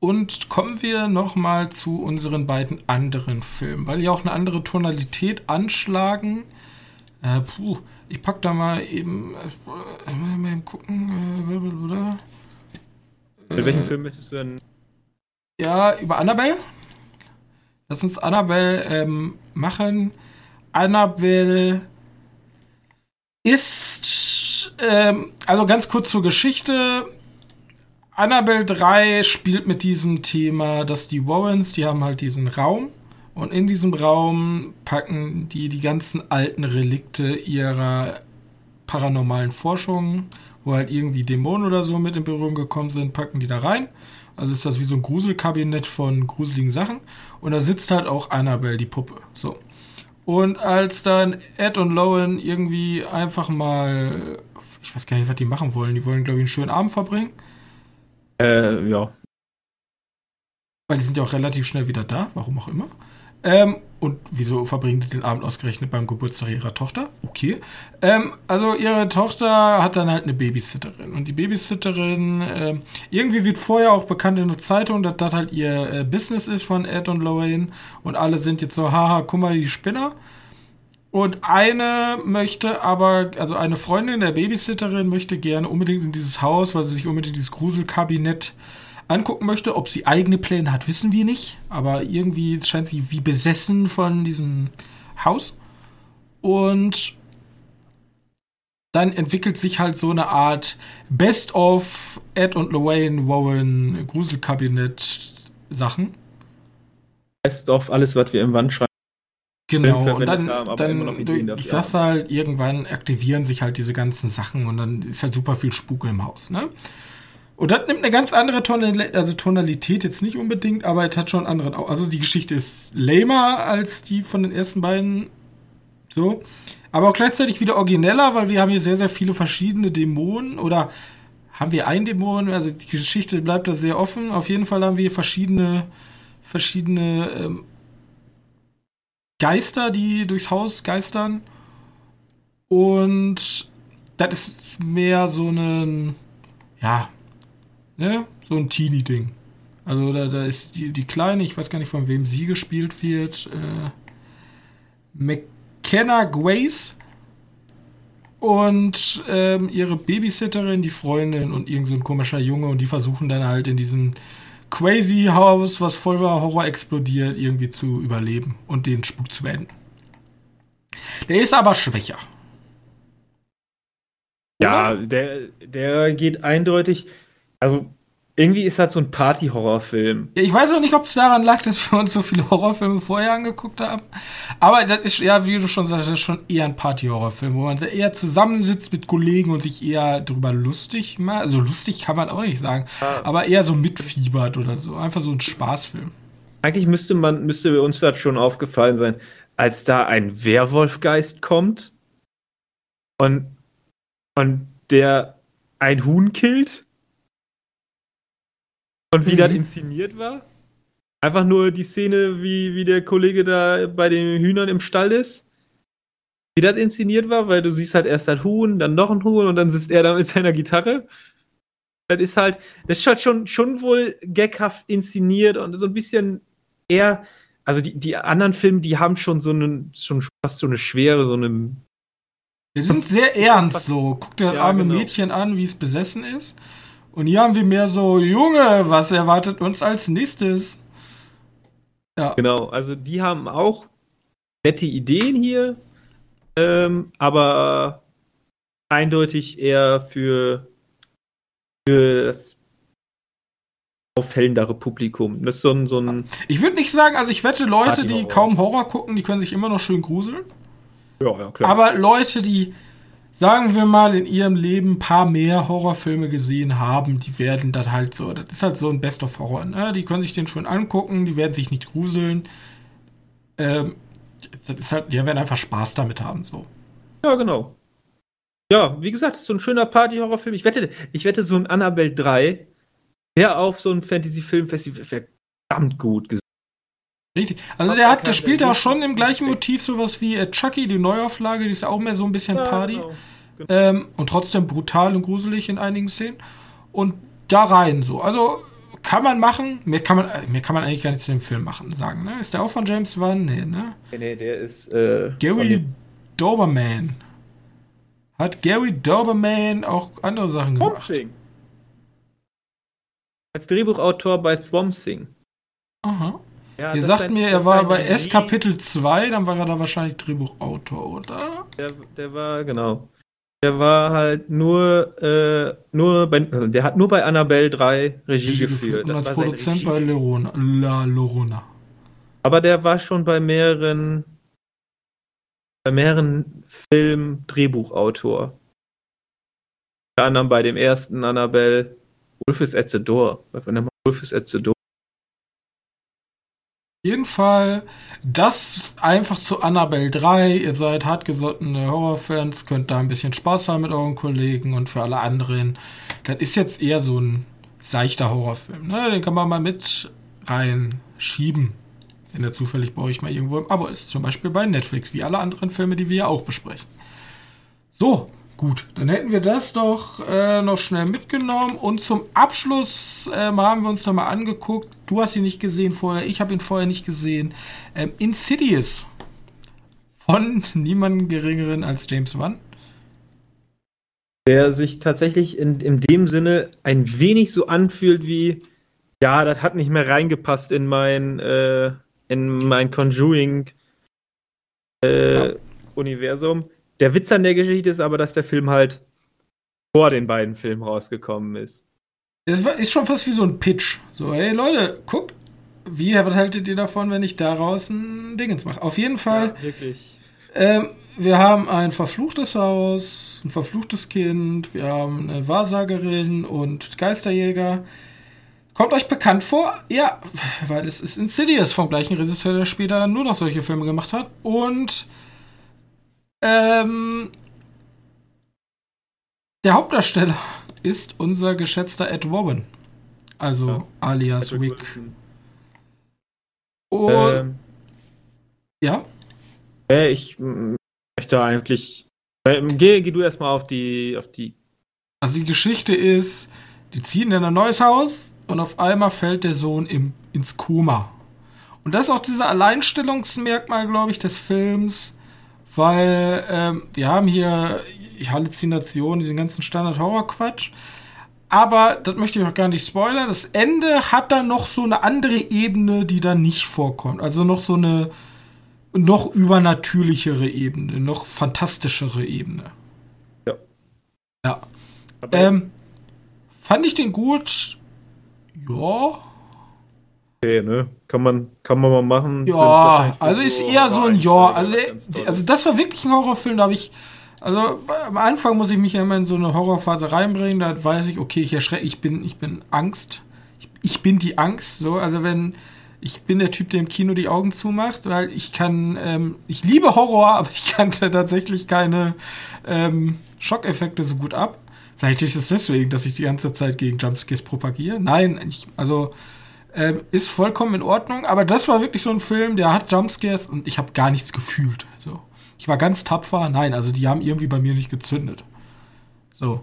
und kommen wir noch mal zu unseren beiden anderen Filmen, weil die auch eine andere Tonalität anschlagen. Äh, puh, ich pack da mal eben äh, mal eben gucken. Äh, Mit welchem Film möchtest du denn? Ja, über Annabelle. Lass uns Annabelle ähm, machen. Annabelle ist, ähm, also ganz kurz zur Geschichte. Annabelle 3 spielt mit diesem Thema, dass die Warrens, die haben halt diesen Raum und in diesem Raum packen die die ganzen alten Relikte ihrer paranormalen Forschung, wo halt irgendwie Dämonen oder so mit in Berührung gekommen sind, packen die da rein. Also ist das wie so ein Gruselkabinett von gruseligen Sachen. Und da sitzt halt auch Annabelle, die Puppe. So. Und als dann Ed und Lowen irgendwie einfach mal, ich weiß gar nicht, was die machen wollen. Die wollen, glaube ich, einen schönen Abend verbringen. Äh, ja. Weil die sind ja auch relativ schnell wieder da, warum auch immer. Ähm, und wieso verbringen die den Abend ausgerechnet beim Geburtstag ihrer Tochter? Okay. Ähm, also ihre Tochter hat dann halt eine Babysitterin. Und die Babysitterin, äh, irgendwie wird vorher auch bekannt in der Zeitung, dass das halt ihr äh, Business ist von Ed und Lorraine. Und alle sind jetzt so, haha, guck mal, die Spinner. Und eine möchte aber, also eine Freundin der Babysitterin möchte gerne unbedingt in dieses Haus, weil sie sich unbedingt dieses Gruselkabinett angucken möchte. Ob sie eigene Pläne hat, wissen wir nicht. Aber irgendwie scheint sie wie besessen von diesem Haus. Und dann entwickelt sich halt so eine Art Best of Ed und Lorraine Warren Gruselkabinett Sachen. Best of alles, was wir im Wand schreiben. Genau, und dann, haben, dann durch, ich sag's halt, irgendwann aktivieren sich halt diese ganzen Sachen und dann ist halt super viel Spuk im Haus, ne? Und das nimmt eine ganz andere Tonalität, also Tonalität jetzt nicht unbedingt, aber es hat schon einen anderen. Also die Geschichte ist lamer als die von den ersten beiden. So. Aber auch gleichzeitig wieder origineller, weil wir haben hier sehr, sehr viele verschiedene Dämonen oder haben wir einen Dämon? Also die Geschichte bleibt da sehr offen. Auf jeden Fall haben wir verschiedene, verschiedene ähm, Geister, die durchs Haus geistern. Und das ist mehr so ein, ja, ne, so ein Teenie-Ding. Also da, da ist die, die Kleine, ich weiß gar nicht, von wem sie gespielt wird, äh, McKenna Grace und ähm, ihre Babysitterin, die Freundin und irgend so ein komischer Junge und die versuchen dann halt in diesem crazy Haus, was voller Horror explodiert, irgendwie zu überleben und den Spuk zu beenden. Der ist aber schwächer. Ja, der, der geht eindeutig also irgendwie ist das so ein Party-Horrorfilm. Ja, ich weiß auch nicht, ob es daran lag, dass wir uns so viele Horrorfilme vorher angeguckt haben. Aber das ist ja, wie du schon sagst, das ist schon eher ein Party-Horrorfilm, wo man eher zusammensitzt mit Kollegen und sich eher drüber lustig macht. Also lustig kann man auch nicht sagen, ja. aber eher so mitfiebert oder so. Einfach so ein Spaßfilm. Eigentlich müsste man, müsste uns das schon aufgefallen sein, als da ein Werwolfgeist kommt und, und der ein Huhn killt und wie mhm. das inszeniert war? Einfach nur die Szene, wie, wie der Kollege da bei den Hühnern im Stall ist. Wie das inszeniert war, weil du siehst halt erst das Huhn, dann noch ein Huhn und dann sitzt er da mit seiner Gitarre. Das ist halt, das ist halt schon, schon wohl gaghaft inszeniert und so ein bisschen eher, also die, die anderen Filme, die haben schon so einen, schon fast so eine Schwere, so eine. Die sind sehr ernst so. Guck dir das ja, arme genau. Mädchen an, wie es besessen ist. Und hier haben wir mehr so, Junge, was erwartet uns als nächstes? Ja. Genau, also die haben auch nette Ideen hier, ähm, aber eindeutig eher für, für das auffällendere Publikum. Das ist so ein. So ein ich würde nicht sagen, also ich wette, Leute, die kaum Horror gucken, die können sich immer noch schön gruseln. Ja, ja, klar. Aber Leute, die sagen wir mal, in ihrem Leben ein paar mehr Horrorfilme gesehen haben, die werden das halt so, das ist halt so ein Best of Horror, ne? Die können sich den schon angucken, die werden sich nicht gruseln. Ähm, das ist halt, die werden einfach Spaß damit haben, so. Ja, genau. Ja, wie gesagt, ist so ein schöner Party-Horrorfilm. Ich wette, ich wette, so ein Annabelle 3 wäre auf so ein Fantasy-Film-Festival verdammt gut gesehen. Richtig. Also der hat, der spielt auch schon im gleichen Motiv sowas wie äh, Chucky, die Neuauflage, die ist auch mehr so ein bisschen Ja, Party. genau. Genau. Ähm, und trotzdem brutal und gruselig in einigen Szenen. Und da rein so. Also kann man machen. Mehr kann man, äh, mehr kann man eigentlich gar nicht zu dem Film machen, sagen. Ne? Ist der auch von James Wan? Nee, ne? Nee, nee, der ist. Äh, Gary Doberman. Hat Gary Doberman auch andere Sachen Swamp gemacht? Thing. Als Drehbuchautor bei Swamp Thing. Aha. Ja, Ihr das sagt mir, das er war bei S Regie- Kapitel 2, dann war er da wahrscheinlich Drehbuchautor, oder? Der, der war, genau. Der war halt nur, äh, nur bei, also der hat nur bei Annabelle 3 Regie, geführt. Und als war sein Produzent Regie- bei Lerona, La Lorona. Aber der war schon bei mehreren, bei mehreren Filmen Drehbuchautor. Unter anderem bei dem ersten Annabelle Wolf is at the Door. Jeden Fall, das einfach zu Annabelle 3. Ihr seid hartgesottene Horrorfans, könnt da ein bisschen Spaß haben mit euren Kollegen und für alle anderen. Das ist jetzt eher so ein seichter Horrorfilm. Ne? Den kann man mal mit reinschieben. Wenn er zufällig bei euch mal irgendwo im Abo ist. Zum Beispiel bei Netflix, wie alle anderen Filme, die wir ja auch besprechen. So, gut. Dann hätten wir das doch äh, noch schnell mitgenommen. Und zum Abschluss ähm, haben wir uns noch mal angeguckt. Du hast ihn nicht gesehen vorher, ich habe ihn vorher nicht gesehen. Ähm, Insidious. Von niemandem geringeren als James Wan. Der sich tatsächlich in, in dem Sinne ein wenig so anfühlt wie, ja, das hat nicht mehr reingepasst in mein, äh, in mein Conjuring äh, Ja. Der Witz an der Geschichte ist aber, dass der Film halt vor den beiden Filmen rausgekommen ist. Das ist schon fast wie so ein Pitch. So, hey Leute, guckt, wie, was haltet ihr davon, wenn ich daraus ein Dingens mache? Auf jeden Fall. wirklich. Ähm, wir haben ein verfluchtes Haus, ein verfluchtes Kind, wir haben eine Wahrsagerin und Geisterjäger. Kommt euch bekannt vor? Ja, weil es ist Insidious vom gleichen Regisseur, der später dann nur noch solche Filme gemacht hat. Und ähm, der Hauptdarsteller ist unser geschätzter Ed Warren. Also Ja. alias Patrick Wick. Und Ähm, ja, äh, ich möchte eigentlich. Ähm, geh, geh du erstmal auf die, auf die. Also die Geschichte ist, die ziehen in ein neues Haus und auf einmal fällt der Sohn im, ins Koma. Und das ist auch dieser Alleinstellungsmerkmal, glaube ich, des Films, weil ähm, die haben hier Halluzinationen, diesen ganzen Standard-Horror-Quatsch. Aber das möchte ich auch gar nicht spoilern. Das Ende hat dann noch so eine andere Ebene, die da nicht vorkommt. Also noch so eine noch übernatürlichere Ebene, noch fantastischere Ebene. Ja. Ja. Ähm, fand ich den gut? Ja. Okay, ne? Kann man, kann man mal machen. Ja, also ist eher so ein Ja. Also, also das war wirklich ein Horrorfilm, da habe ich. Also am Anfang muss ich mich ja immer in so eine Horrorphase reinbringen, da weiß ich, okay, ich erschrecke, ich bin, ich bin Angst. Ich, ich bin die Angst, so, also wenn. Ich bin der Typ, der im Kino die Augen zumacht, weil ich kann, ähm, ich liebe Horror, [laughs] aber ich kann tatsächlich keine ähm, Schockeffekte so gut ab. Vielleicht ist es deswegen, dass ich die ganze Zeit gegen Jumpscares propagiere. Nein, ich, also ähm, ist vollkommen in Ordnung, aber das war wirklich so ein Film, der hat Jumpscares und ich habe gar nichts gefühlt. So. Ich war ganz tapfer. Nein, also die haben irgendwie bei mir nicht gezündet. So.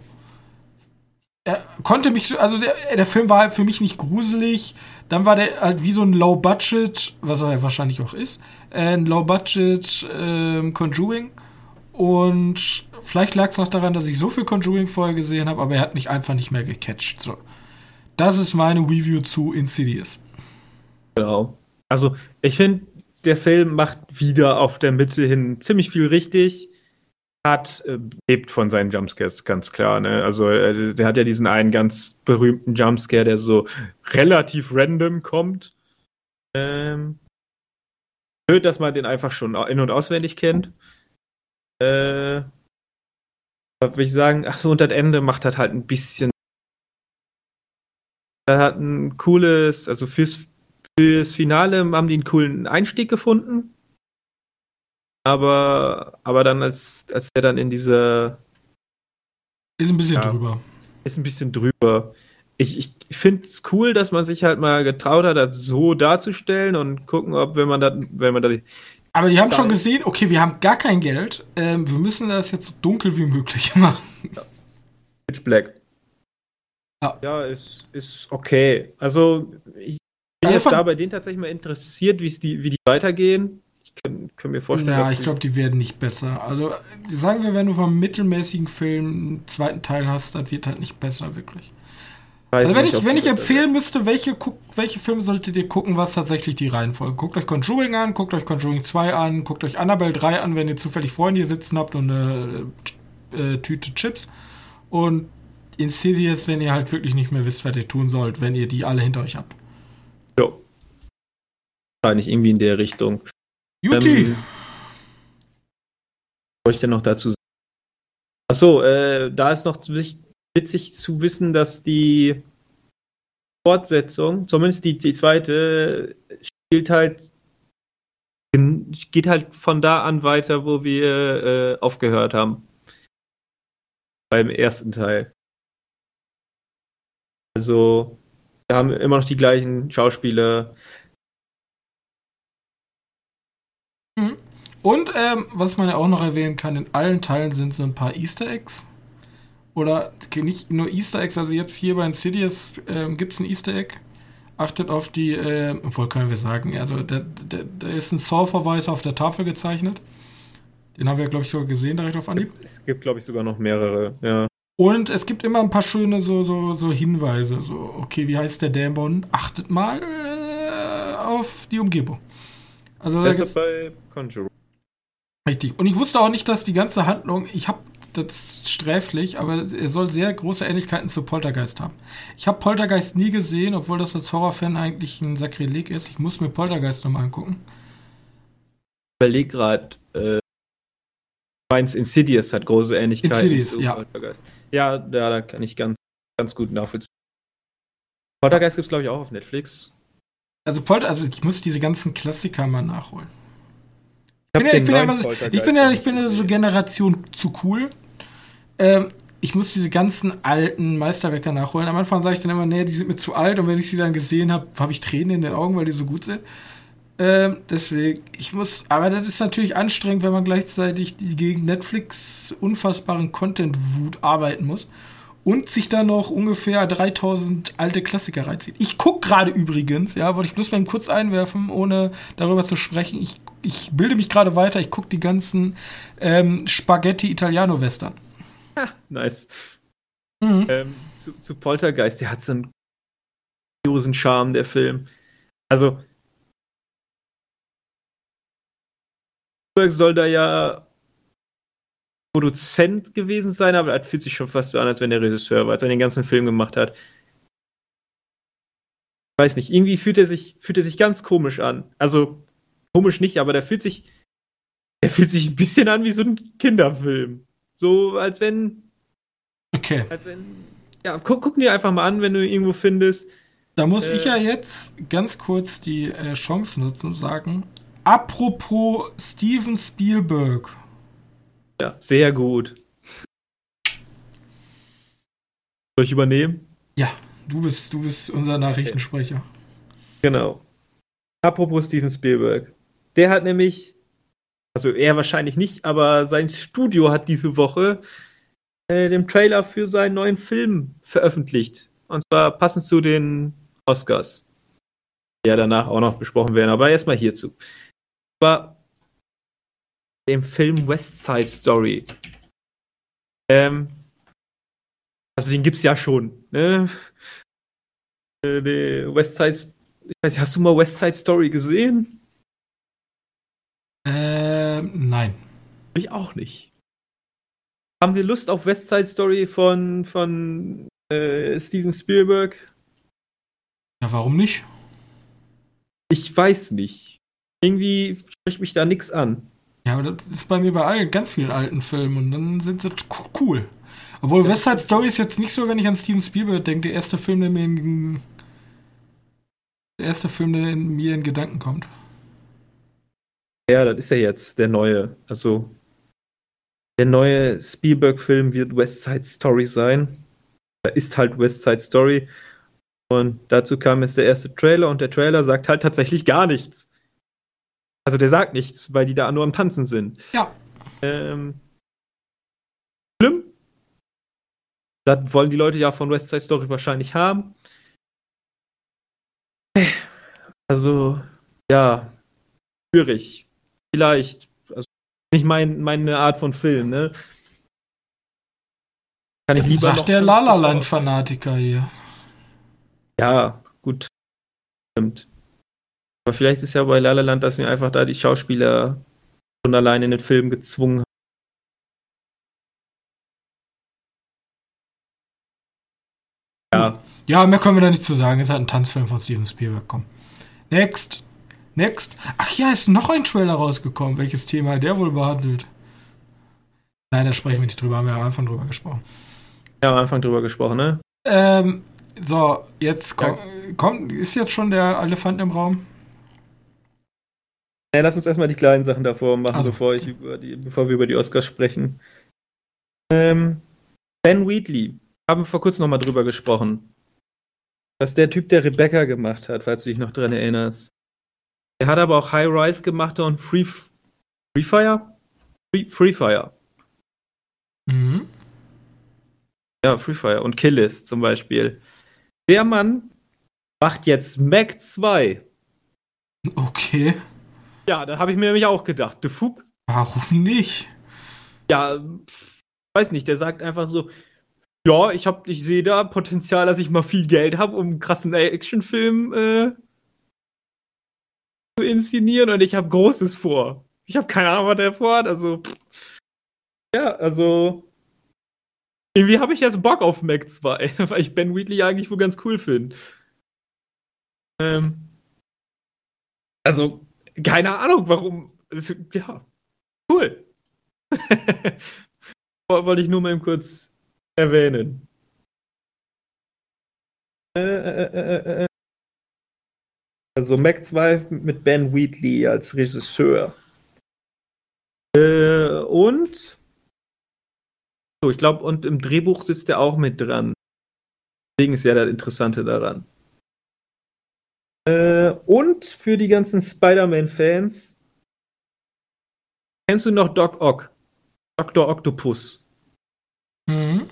Er konnte mich, so- also der, der Film war halt für mich nicht gruselig. Dann war der halt wie so ein Low-Budget, was er wahrscheinlich auch ist, äh, ein Low-Budget ähm, Conjuring. Und vielleicht lag es noch daran, dass ich so viel Conjuring vorher gesehen habe, aber er hat mich einfach nicht mehr gecatcht. So. Das ist meine Review zu Insidious. Genau. Also, ich finde, der Film macht wieder auf der Mitte hin ziemlich viel richtig. Hat, äh, lebt von seinen Jumpscares, ganz klar. Ne? Also, äh, der hat ja diesen einen ganz berühmten Jumpscare, der so relativ random kommt. Ähm, blöd, dass man den einfach schon in- und auswendig kennt. Äh, will ich sagen? Ach so, und das Ende macht das halt ein bisschen. Er hat ein cooles, also fürs fürs Finale haben die einen coolen Einstieg gefunden. aber, aber dann, als, als er dann in dieser. Ist ein bisschen Ja. drüber. Ist ein bisschen drüber. Ich, ich finde es cool, dass man sich halt mal getraut hat, das so darzustellen und gucken, ob, wenn man da, wenn man da Aber die haben schon gesehen, okay, wir haben gar kein Geld. Ähm, wir müssen das jetzt so dunkel wie möglich [laughs] machen. Pitch Black. Ja. Ja, ist, ist okay. Also, ich bin Also jetzt da bei denen tatsächlich mal interessiert, die, wie die weitergehen. Ich kann, kann mir vorstellen, Ja, ich glaube, die werden nicht besser. Also, sagen wir, wenn du vom mittelmäßigen Film einen zweiten Teil hast, das wird halt nicht besser, wirklich. weiß Also, wenn nicht, ich, wenn ich empfehlen müsste, welche, welche Filme solltet ihr gucken, was tatsächlich die Reihenfolge? Guckt euch Conjuring an, guckt euch Conjuring 2 an, guckt euch Annabelle 3 an, wenn ihr zufällig Freunde hier sitzen habt und eine äh, Tüte Chips. Und Insidious, wenn ihr halt wirklich nicht mehr wisst, was ihr tun sollt, wenn ihr die alle hinter euch habt. Jo. Wahrscheinlich irgendwie in der Richtung. Juti! Ähm, was ich denn noch dazu sagen? Achso, äh, da ist noch witzig zu wissen, dass die Fortsetzung, zumindest die, die zweite, spielt halt, geht halt von da an weiter, wo wir äh, aufgehört haben. Beim ersten Teil. Also, wir haben immer noch die gleichen Schauspieler. Und ähm, was man ja auch noch erwähnen kann, in allen Teilen sind so ein paar Easter Eggs. Oder nicht nur Easter Eggs, also jetzt hier bei Insidious ähm, gibt es ein Easter Egg. Achtet auf die, äh, obwohl können wir sagen, also da, da, da ist ein Saw-Verweis auf der Tafel gezeichnet. Den haben wir, glaube ich, sogar gesehen direkt auf Anhieb. Es gibt, glaube ich, sogar noch mehrere. Ja. Und es gibt immer ein paar schöne so, so, so Hinweise. So, okay, wie heißt der Dämon? Achtet mal äh, auf die Umgebung. Also da Besser gibt's bei Conjuring. Richtig. Und ich wusste auch nicht, dass die ganze Handlung, ich habe das ist sträflich, aber er soll sehr große Ähnlichkeiten zu Poltergeist haben. Ich habe Poltergeist nie gesehen, obwohl das als Horrorfan eigentlich ein Sakrileg ist. Ich muss mir Poltergeist nochmal angucken. Ich überleg gerade, äh, meins Insidious hat große Ähnlichkeiten Insidious, zu ja. Poltergeist. Ja, ja, da kann ich ganz, ganz gut nachvollziehen. Poltergeist gibt es, glaube ich, auch auf Netflix. Also Polter, also ich muss diese ganzen Klassiker mal nachholen. Ich, bin ja, ich bin ja, so, Poltergeist ich bin ja, noch ich bin ja nicht so gesehen. Generation zu cool. Ähm, ich muss diese ganzen alten Meisterwerke nachholen. Am Anfang sage ich dann immer, nee, die sind mir zu alt. Und wenn ich sie dann gesehen habe, habe ich Tränen in den Augen, weil die so gut sind. Ähm, deswegen, ich muss, aber das ist natürlich anstrengend, wenn man gleichzeitig die gegen Netflix unfassbaren Content-Wut arbeiten muss und sich dann noch ungefähr 3000 alte Klassiker reinzieht. Ich gucke gerade übrigens, ja, wollte ich bloß mal kurz einwerfen, ohne darüber zu sprechen. Ich, ich bilde mich gerade weiter, ich gucke die ganzen ähm, Spaghetti Italiano-Western. Nice. Mhm. Ähm, zu, zu Poltergeist, der hat so einen grandiosen Charme, der Film. Also, soll da ja Produzent gewesen sein, aber das fühlt sich schon fast so an, als wenn der Regisseur war, als wenn er den ganzen Film gemacht hat. Ich weiß nicht, irgendwie fühlt er sich, fühlt er sich ganz komisch an. Also, komisch nicht, aber der fühlt sich, der fühlt sich ein bisschen an wie so ein Kinderfilm. So, als wenn, Okay, als wenn. Ja, guck, guck dir einfach mal an, wenn du ihn irgendwo findest. da muss Äh. ich ja jetzt ganz kurz die äh, Chance nutzen und sagen, apropos Steven Spielberg. Ja, sehr gut. Soll ich übernehmen? Ja, du bist, du bist unser Nachrichtensprecher. Genau. Apropos Steven Spielberg. Der hat nämlich, also er wahrscheinlich nicht, aber sein Studio hat diese Woche äh, den Trailer für seinen neuen Film veröffentlicht. Und zwar passend zu den Oscars. Die ja danach auch noch besprochen werden, aber erstmal hierzu. War dem Film West Side Story. Ähm, also den gibt's ja schon, ne? Äh, West Side, ich weiß hast du mal West Side Story gesehen? Ähm, nein. Ich auch nicht. Haben wir Lust auf West Side Story von, von äh, Steven Spielberg? Ja, warum nicht? Ich weiß nicht. Irgendwie spricht mich da nichts an. Ja, aber das ist bei mir bei allen ganz vielen alten Filmen und dann sind sie co- cool. Obwohl West Side Story ist jetzt nicht so, wenn ich an Steven Spielberg denke, der erste Film, der mir in, der erste Film, der in mir in Gedanken kommt. Ja, das ist ja jetzt der neue. Also der neue Spielberg-Film wird West Side Story sein. Da ist halt West Side Story. Und dazu kam jetzt der erste Trailer und der Trailer sagt halt tatsächlich gar nichts. Also der sagt nichts, weil die da nur am Tanzen sind. Ja. Ähm, schlimm. Das wollen die Leute ja von West Side Story wahrscheinlich haben. Also, ja, schwierig. Vielleicht. Also, nicht mein, meine Art von Film, ne? Kann ich lieber. Sagt der Lalaland-Fanatiker hier. Ja, gut. Stimmt. Aber vielleicht ist ja bei Lalaland, dass mir einfach da die Schauspieler schon allein in den Film gezwungen haben. Ja. Ja, mehr können wir da nicht zu sagen. Es hat ein Tanzfilm von Steven Spielberg. Komm. Next. Next. Ach ja, ist noch ein Trailer rausgekommen. Welches Thema der wohl behandelt? Nein, da sprechen wir nicht drüber. Haben wir am Anfang drüber gesprochen. Ja, am Anfang drüber gesprochen, ne? Ähm, so, jetzt kommt, kommt, ist jetzt schon der Elefant im Raum? Ja, lass uns erstmal die kleinen Sachen davor machen, also. bevor, ich über die, bevor wir über die Oscars sprechen. Ähm, ben Wheatley, haben wir vor kurzem nochmal drüber gesprochen. Das ist der Typ, der Rebecca gemacht hat, falls du dich noch dran erinnerst. Er hat aber auch High Rise gemacht und Free, Free Fire? Free, Free Fire. Mhm. Ja, Free Fire und Kill List zum Beispiel. Der Mann macht jetzt Mac 2. Okay. Ja, da habe ich mir nämlich auch gedacht. The Fug. Warum nicht? Ja, weiß nicht. Der sagt einfach so: Ja, ich, hab, ich sehe da Potenzial, dass ich mal viel Geld habe, um einen krassen Actionfilm äh, zu inszenieren und ich habe Großes vor. Ich habe keine Ahnung, was der vorhat. Also, ja, also. Irgendwie habe ich jetzt Bock auf Mac 2, [laughs] weil ich Ben Wheatley eigentlich wohl ganz cool finde. Ähm, also, keine Ahnung, warum. Ja, cool. [laughs] Wollte ich nur mal kurz erwähnen. Äh, äh, äh, also Mac 2 mit Ben Wheatley als Regisseur. und so, ich glaube, und im Drehbuch sitzt er auch mit dran. Deswegen ist ja das Interessante daran. Äh, und für die ganzen Spider-Man-Fans. Kennst du noch Doc Ock? Dr. Octopus. Mhm.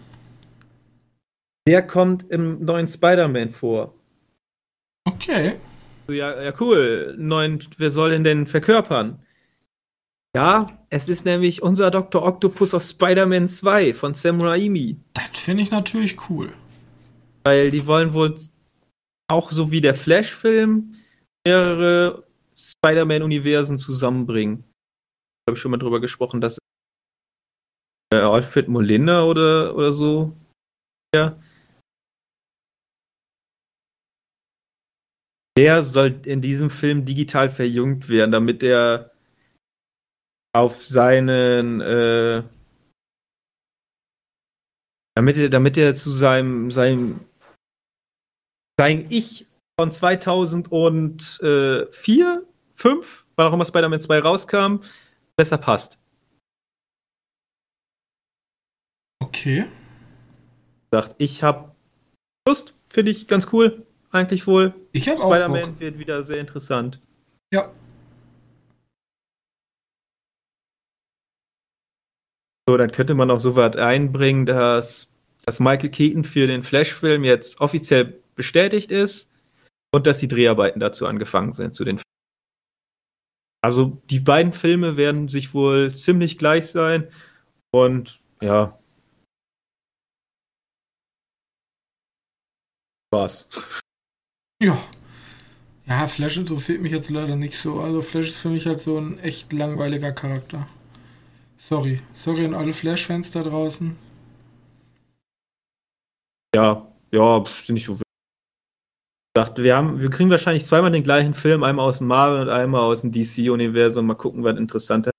Der kommt im neuen Spider-Man vor. Okay. Ja, ja, cool. Neuen, wer soll denn denn verkörpern? Ja, es ist nämlich unser Dr. Octopus aus Spider-Man 2 von Sam Raimi. Das finde ich natürlich cool. Weil die wollen wohl auch so wie der Flash-Film mehrere Spider-Man-Universen zusammenbringen. Habe ich schon mal drüber gesprochen, dass äh, Alfred Molina oder, oder so. Ja. Der soll in diesem Film digital verjüngt werden, damit er auf seinen äh, damit er, damit er zu seinem, seinem sein Ich von 2004, 5, wann auch immer Spider-Man 2 rauskam, besser passt. Okay. Sagt, ich habe Lust, finde ich ganz cool, eigentlich wohl. Ich habe auch Spider-Man wird wieder sehr interessant. Ja. So, dann könnte man auch so was einbringen, dass, dass Michael Keaton für den Flash-Film jetzt offiziell bestätigt ist und dass die Dreharbeiten dazu angefangen sind, zu den Also die beiden Filme werden sich wohl ziemlich gleich sein und ja. Was? Ja. Ja, Flash interessiert mich jetzt leider nicht so. Also Flash ist für mich halt so ein echt langweiliger Charakter. Sorry. Sorry an alle Flash-Fans da draußen. Ja, ja, sind nicht so dachte, wir, haben, wir kriegen wahrscheinlich zweimal den gleichen Film, einmal aus dem Marvel und einmal aus dem DC-Universum. Mal gucken, was interessanter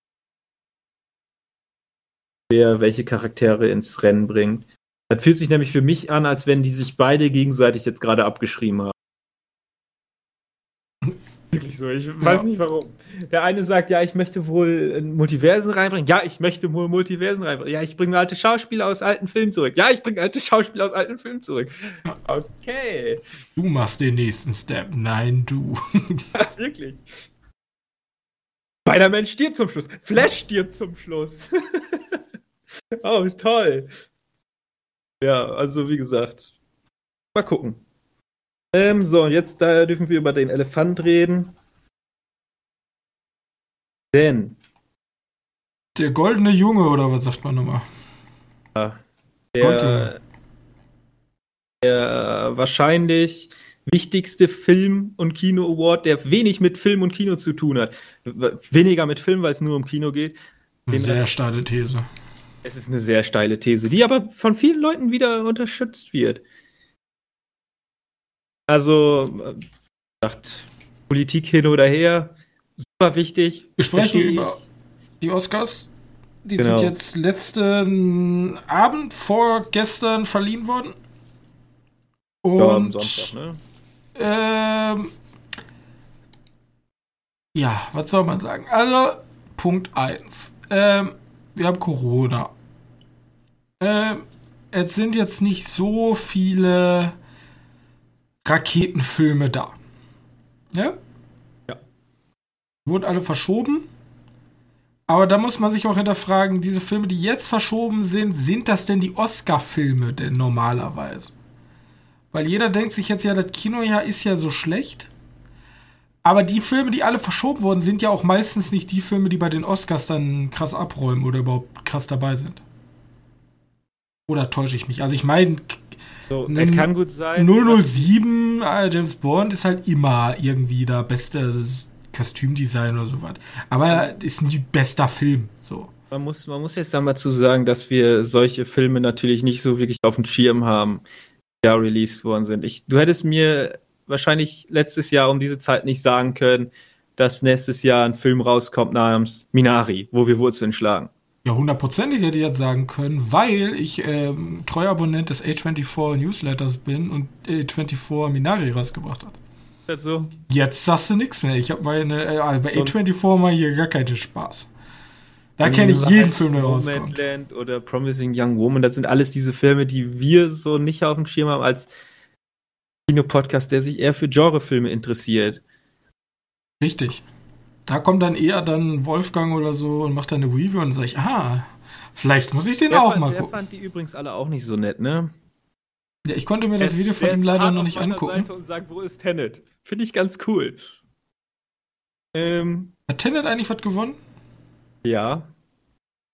wer welche Charaktere ins Rennen bringt. Das fühlt sich nämlich für mich an, als wenn die sich beide gegenseitig jetzt gerade abgeschrieben haben. Wirklich so. Ich weiß nicht warum. Der eine sagt, ja, ich möchte wohl Multiversen reinbringen. Ja, ich möchte wohl Multiversen reinbringen. Ja, ich bringe alte Schauspieler aus alten Filmen zurück. Ja, ich bringe alte Schauspieler aus alten Filmen zurück. Okay. Du machst den nächsten Step. Nein, du. [laughs] Ja, wirklich. Spider-Man stirbt zum Schluss. Flash stirbt zum Schluss. [laughs] oh, toll. Ja, also wie gesagt. Mal gucken. Ähm, so, und jetzt dürfen wir über den Elefant reden. Denn. Der goldene Junge, oder was sagt man nochmal? Ja, der, der wahrscheinlich wichtigste Film- und Kino-Award, der wenig mit Film und Kino zu tun hat. Weniger mit Film, weil es nur um Kino geht. Eine sehr steile These. Es ist eine sehr steile These, die aber von vielen Leuten wieder unterstützt wird. Also, sagt Politik hin oder her, super wichtig. Wir sprechen über die Oscars. Die genau. sind jetzt letzten Abend vorgestern verliehen worden. Und ja, am Sonntag, ne? Ähm, ja, was soll man sagen? Also, Punkt 1. Ähm, wir haben Corona. Ähm, es sind jetzt nicht so viele Raketenfilme da. Ja? Ja. Wurden alle verschoben. Aber da muss man sich auch hinterfragen, diese Filme, die jetzt verschoben sind, sind das denn die Oscar-Filme denn normalerweise? Weil jeder denkt sich jetzt ja, das Kinojahr ist ja so schlecht. Aber die Filme, die alle verschoben wurden, sind ja auch meistens nicht die Filme, die bei den Oscars dann krass abräumen oder überhaupt krass dabei sind. Oder täusche ich mich? Also ich meine, so, er kann gut sein. 007 äh, James Bond ist halt immer irgendwie der beste Kostümdesign oder sowas. Aber ist nie bester Film. So. Man muss, man muss jetzt einmal zu sagen, dass wir solche Filme natürlich nicht so wirklich auf dem Schirm haben, die da released worden sind. Ich, du hättest mir wahrscheinlich letztes Jahr um diese Zeit nicht sagen können, dass nächstes Jahr ein Film rauskommt namens Minari, wo wir Wurzeln schlagen. Ja, hundertprozentig hätte ich jetzt sagen können, weil ich ähm, treuer Abonnent des A24 Newsletters bin und A24 Minari rausgebracht hat. Das so? Jetzt sagst du nichts mehr. Ich habe meine, äh, also bei A24 mal hier gar keinen Spaß. Da kenne ich jeden Film, der rauskommt. Land oder Promising Young Woman, das sind alles diese Filme, die wir so nicht auf dem Schirm haben als Kinopodcast, der sich eher für Genrefilme interessiert. Richtig. Da kommt dann eher dann Wolfgang oder so und macht dann eine Review und sage ich, ah, vielleicht muss ich den der auch fand, mal gucken. Der fand die übrigens alle auch nicht so nett, ne? Ja, ich konnte mir der das Video von ihm leider noch nicht angucken. Seite und sagt, wo ist Tenet? Finde ich ganz cool. Ähm, Hat Tenet eigentlich was gewonnen? Ja.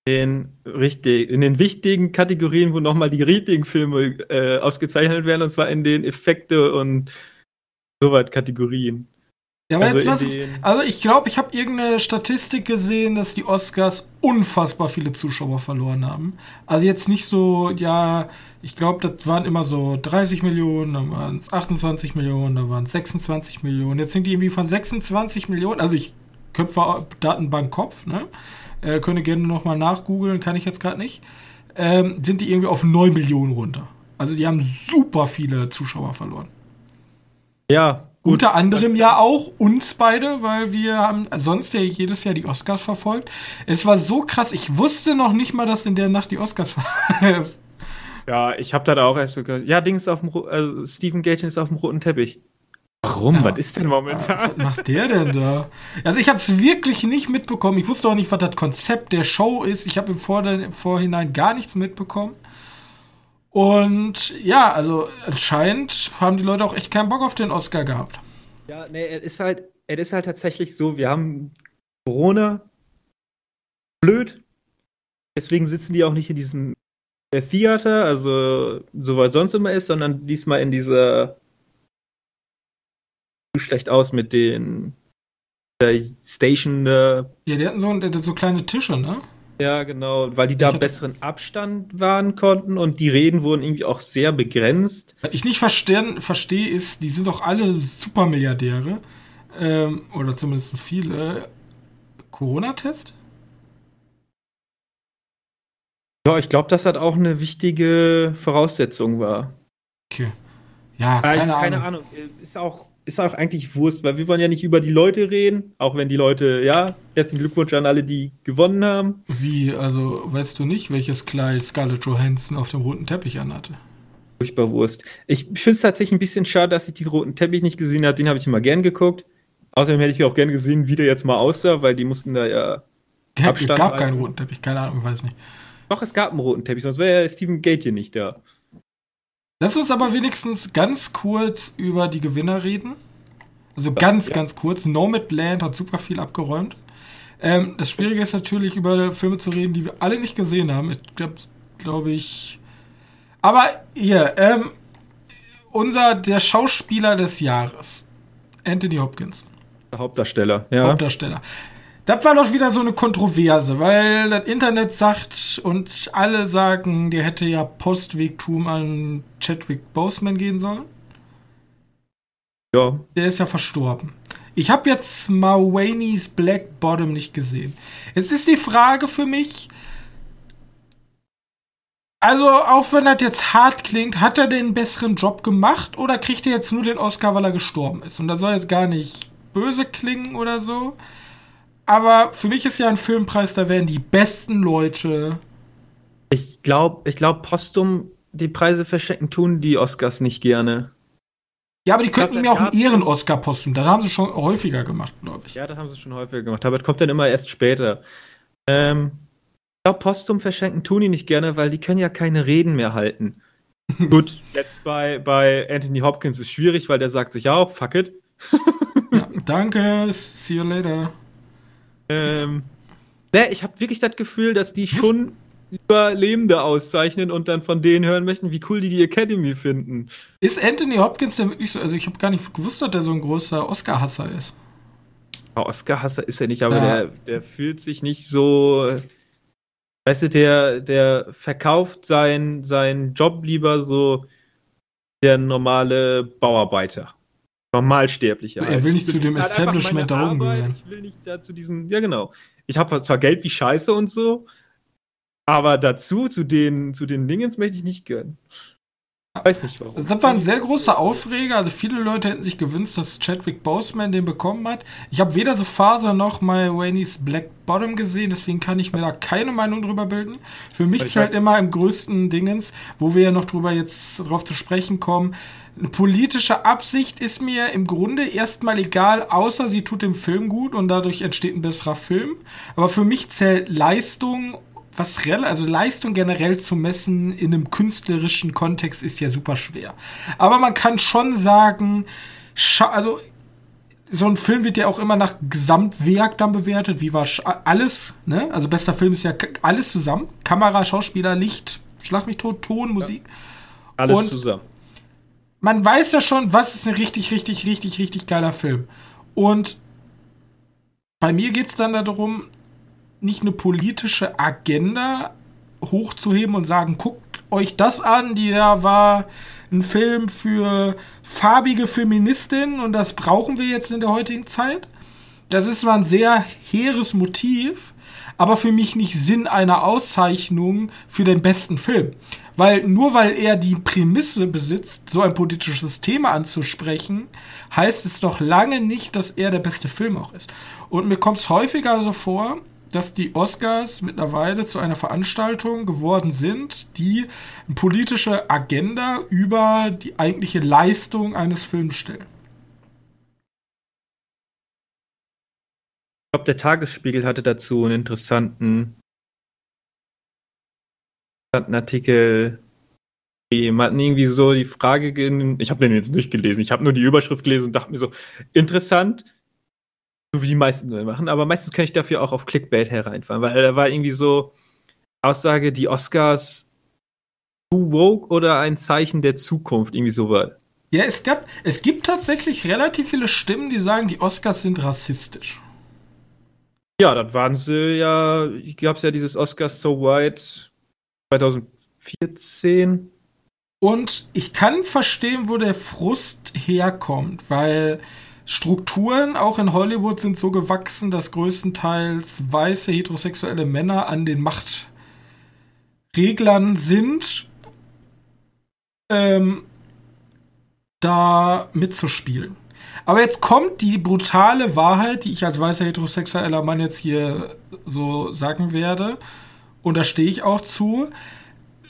In, richtig, in den wichtigen Kategorien, wo nochmal die richtigen Filme äh, ausgezeichnet werden, und zwar in den Effekte und sowas Kategorien. Ja, aber also jetzt was ist, also ich glaube, ich habe irgendeine Statistik gesehen, dass die Oscars unfassbar viele Zuschauer verloren haben. Also jetzt nicht so, ja, ich glaube, das waren immer so 30 Millionen, dann waren es 28 Millionen, dann waren es 26 Millionen. Jetzt sind die irgendwie von 26 Millionen, also ich köpfe Datenbank Kopf, ne? Äh, könnt ihr gerne nochmal nachgoogeln, kann ich jetzt gerade nicht. Ähm, sind die irgendwie auf 9 Millionen runter. Also die haben super viele Zuschauer verloren. Ja. Unter anderem ja auch uns beide, weil wir haben sonst ja jedes Jahr die Oscars verfolgt. Es war so krass, ich wusste noch nicht mal, dass in der Nacht die Oscars [laughs] Ja, ich hab da auch erst sogar. Ja, Dings auf dem also Stephen Gaten ist auf dem roten Teppich. Warum? Ja. Was ist denn momentan? Was macht der denn da? Also ich habe es wirklich nicht mitbekommen. Ich wusste auch nicht, was das Konzept der Show ist. Ich habe im, im Vorhinein gar nichts mitbekommen. Und ja, also anscheinend haben die Leute auch echt keinen Bock auf den Oscar gehabt. Ja, nee, es ist halt, es ist halt tatsächlich so, wir haben Corona blöd. Deswegen sitzen die auch nicht in diesem Theater, also soweit sonst immer ist, sondern diesmal in dieser schlecht aus mit den Station. Äh ja, die hatten so, so kleine Tische, ne? Ja, genau, weil die da besseren Abstand wahren konnten und die Reden wurden irgendwie auch sehr begrenzt. Was ich nicht verstehe, versteh, ist, die sind doch alle Supermilliardäre, ähm, oder zumindest viele. Corona-Test? Ja, ich glaube, das hat auch eine wichtige Voraussetzung war. Okay. Ja, keine, keine Ahnung. Ahnung. Ist auch ist auch eigentlich Wurst, weil wir wollen ja nicht über die Leute reden, auch wenn die Leute, ja, herzlichen Glückwunsch an alle, die gewonnen haben. Wie, also weißt du nicht, welches Kleid Scarlett Johansson auf dem roten Teppich anhatte? Furchtbar Wurst. Ich finde es tatsächlich ein bisschen schade, dass ich den roten Teppich nicht gesehen habe. Den habe ich immer gern geguckt. Außerdem hätte ich auch gern gesehen, wie der jetzt mal aussah, weil die mussten da ja. Es gab halten. keinen roten Teppich, keine Ahnung, ich weiß nicht. Doch, es gab einen roten Teppich, sonst wäre ja Steven Gate hier nicht da. Lass uns aber wenigstens ganz kurz über die Gewinner reden. Also ganz, ja. ganz kurz. Nomadland hat super viel abgeräumt. Ähm, das Schwierige ist natürlich, über Filme zu reden, die wir alle nicht gesehen haben. Ich glaube, glaub ich. Aber hier, ähm, unser, der Schauspieler des Jahres. Anthony Hopkins. Der Hauptdarsteller, ja. Hauptdarsteller. Das war doch wieder so eine Kontroverse, weil das Internet sagt und alle sagen, der hätte ja Postwegtum an Chadwick Boseman gehen sollen. Ja. Der ist ja verstorben. Ich habe jetzt Ma Wayneys Black Bottom nicht gesehen. Jetzt ist die Frage für mich, also auch wenn das jetzt hart klingt, hat er den besseren Job gemacht oder kriegt er jetzt nur den Oscar, weil er gestorben ist? Und das soll jetzt gar nicht böse klingen oder so. Aber für mich ist ja ein Filmpreis, da werden die besten Leute. Ich glaube, ich glaube, postum die Preise verschenken tun die Oscars nicht gerne. Ja, aber die könnten ihm ja auch einen Ehren-Oscar postum. Das haben sie schon häufiger gemacht, glaube ich. Ja, das haben sie schon häufiger gemacht. Aber das kommt dann immer erst später. Ähm, ich glaube, postum verschenken tun die nicht gerne, weil die können ja keine Reden mehr halten. [laughs] Gut, jetzt bei, bei Anthony Hopkins ist schwierig, weil der sagt sich auch, fuck it. ja, danke, see you later. Ähm, ne, ich habe wirklich das Gefühl, dass die schon Überlebende auszeichnen und dann von denen hören möchten, wie cool die die Academy finden. Ist Anthony Hopkins denn wirklich so? Also ich habe gar nicht gewusst, dass der so ein großer Oscar-Hasser ist. Oscar-Hasser ist er nicht, aber ja. der, der fühlt sich nicht so. Weißt du, der, der verkauft seinen sein Job lieber so der normale Bauarbeiter. Normalsterblicher. Er will nicht zu dem halt Establishment da oben gehören. Ich will nicht da zu diesen, ja genau. Ich habe zwar Geld wie Scheiße und so, aber dazu, zu den, zu den Dingens möchte ich nicht gönnen. Weiß nicht warum. Das war ein sehr großer Aufreger. Also viele Leute hätten sich gewünscht, dass Chadwick Boseman den bekommen hat. Ich habe weder The Father noch My Wayne's Black Bottom gesehen, deswegen kann ich mir da keine Meinung drüber bilden. Für mich zählt immer im größten Dingens, wo wir ja noch drüber jetzt drauf zu sprechen kommen, politische Absicht ist mir im Grunde erstmal egal, außer sie tut dem Film gut und dadurch entsteht ein besserer Film. Aber für mich zählt Leistung, was also Leistung generell zu messen in einem künstlerischen Kontext ist ja super schwer. Aber man kann schon sagen, also so ein Film wird ja auch immer nach Gesamtwerk dann bewertet. Wie war alles, ne? Also bester Film ist ja alles zusammen. Kamera, Schauspieler, Licht, Schlag mich tot, Ton, Musik. Ja. Alles und zusammen man weiß ja schon, was ist ein richtig, richtig, richtig, richtig geiler Film. Und bei mir geht es dann darum, nicht eine politische Agenda hochzuheben und sagen, guckt euch das an, die da war ein Film für farbige Feministinnen und das brauchen wir jetzt in der heutigen Zeit. Das ist zwar ein sehr hehres Motiv, aber für mich nicht Sinn einer Auszeichnung für den besten Film. Weil nur weil er die Prämisse besitzt, so ein politisches Thema anzusprechen, heißt es doch lange nicht, dass er der beste Film auch ist. Und mir kommt es häufiger so vor, dass die Oscars mittlerweile zu einer Veranstaltung geworden sind, die eine politische Agenda über die eigentliche Leistung eines Films stellen. Ich glaube, der Tagesspiegel hatte dazu einen interessanten einen Artikel hatten irgendwie so die Frage, ich habe den jetzt nicht gelesen, ich habe nur die Überschrift gelesen und dachte mir so, interessant, so wie die meisten machen, aber meistens kann ich dafür auch auf Clickbait hereinfahren, weil da war irgendwie so Aussage, die Oscars too woke oder ein Zeichen der Zukunft, irgendwie so war. Ja, es gab, es gibt tatsächlich relativ viele Stimmen, die sagen, die Oscars sind rassistisch. Ja, das waren sie ja, gab es ja dieses Oscars so white 2014. Und ich kann verstehen, wo der Frust herkommt, weil Strukturen auch in Hollywood sind so gewachsen, dass größtenteils weiße heterosexuelle Männer an den Machtreglern sind, ähm, da mitzuspielen. Aber jetzt kommt die brutale Wahrheit, die ich als weißer heterosexueller Mann jetzt hier so sagen werde. Und da stehe ich auch zu.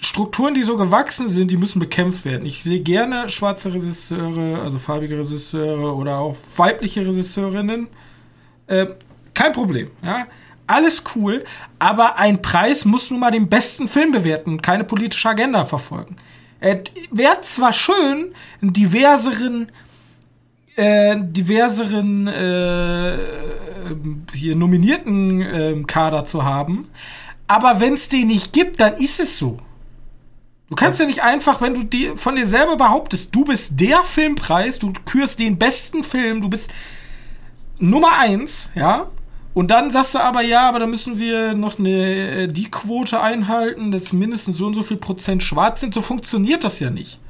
Strukturen, die so gewachsen sind, die müssen bekämpft werden. Ich sehe gerne schwarze Regisseure, also farbige Regisseure oder auch weibliche Regisseurinnen. Äh, kein Problem, ja. Alles cool, aber ein Preis muss nun mal den besten Film bewerten, keine politische Agenda verfolgen. Es wäre zwar schön, einen diverseren, äh, diverseren äh, hier nominierten äh, Kader zu haben, aber wenn es den nicht gibt, dann ist es so. Du kannst ja nicht einfach, wenn du die, von dir selber behauptest, du bist der Filmpreis, du kürst den besten Film, du bist Nummer eins, ja, und dann sagst du aber, ja, aber da müssen wir noch eine, äh, die Quote einhalten, dass mindestens so und so viel Prozent schwarz sind. So funktioniert das ja nicht.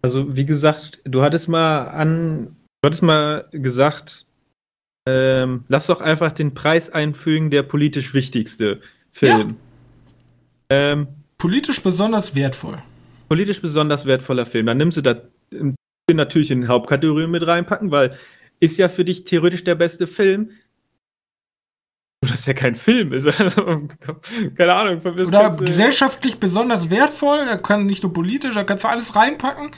Also, wie gesagt, du hattest mal an, du hattest mal gesagt, ähm, lass doch einfach den Preis einfügen, der politisch wichtigste Film. Ja. Ähm, politisch besonders wertvoll. Politisch besonders wertvoller Film. Dann nimmst du da natürlich in Hauptkategorien mit reinpacken, weil ist ja für dich theoretisch der beste Film das ja kein Film ist. Also, [laughs] keine Ahnung. Oder gesellschaftlich besonders wertvoll, da kann nicht nur politisch, da kannst du alles reinpacken.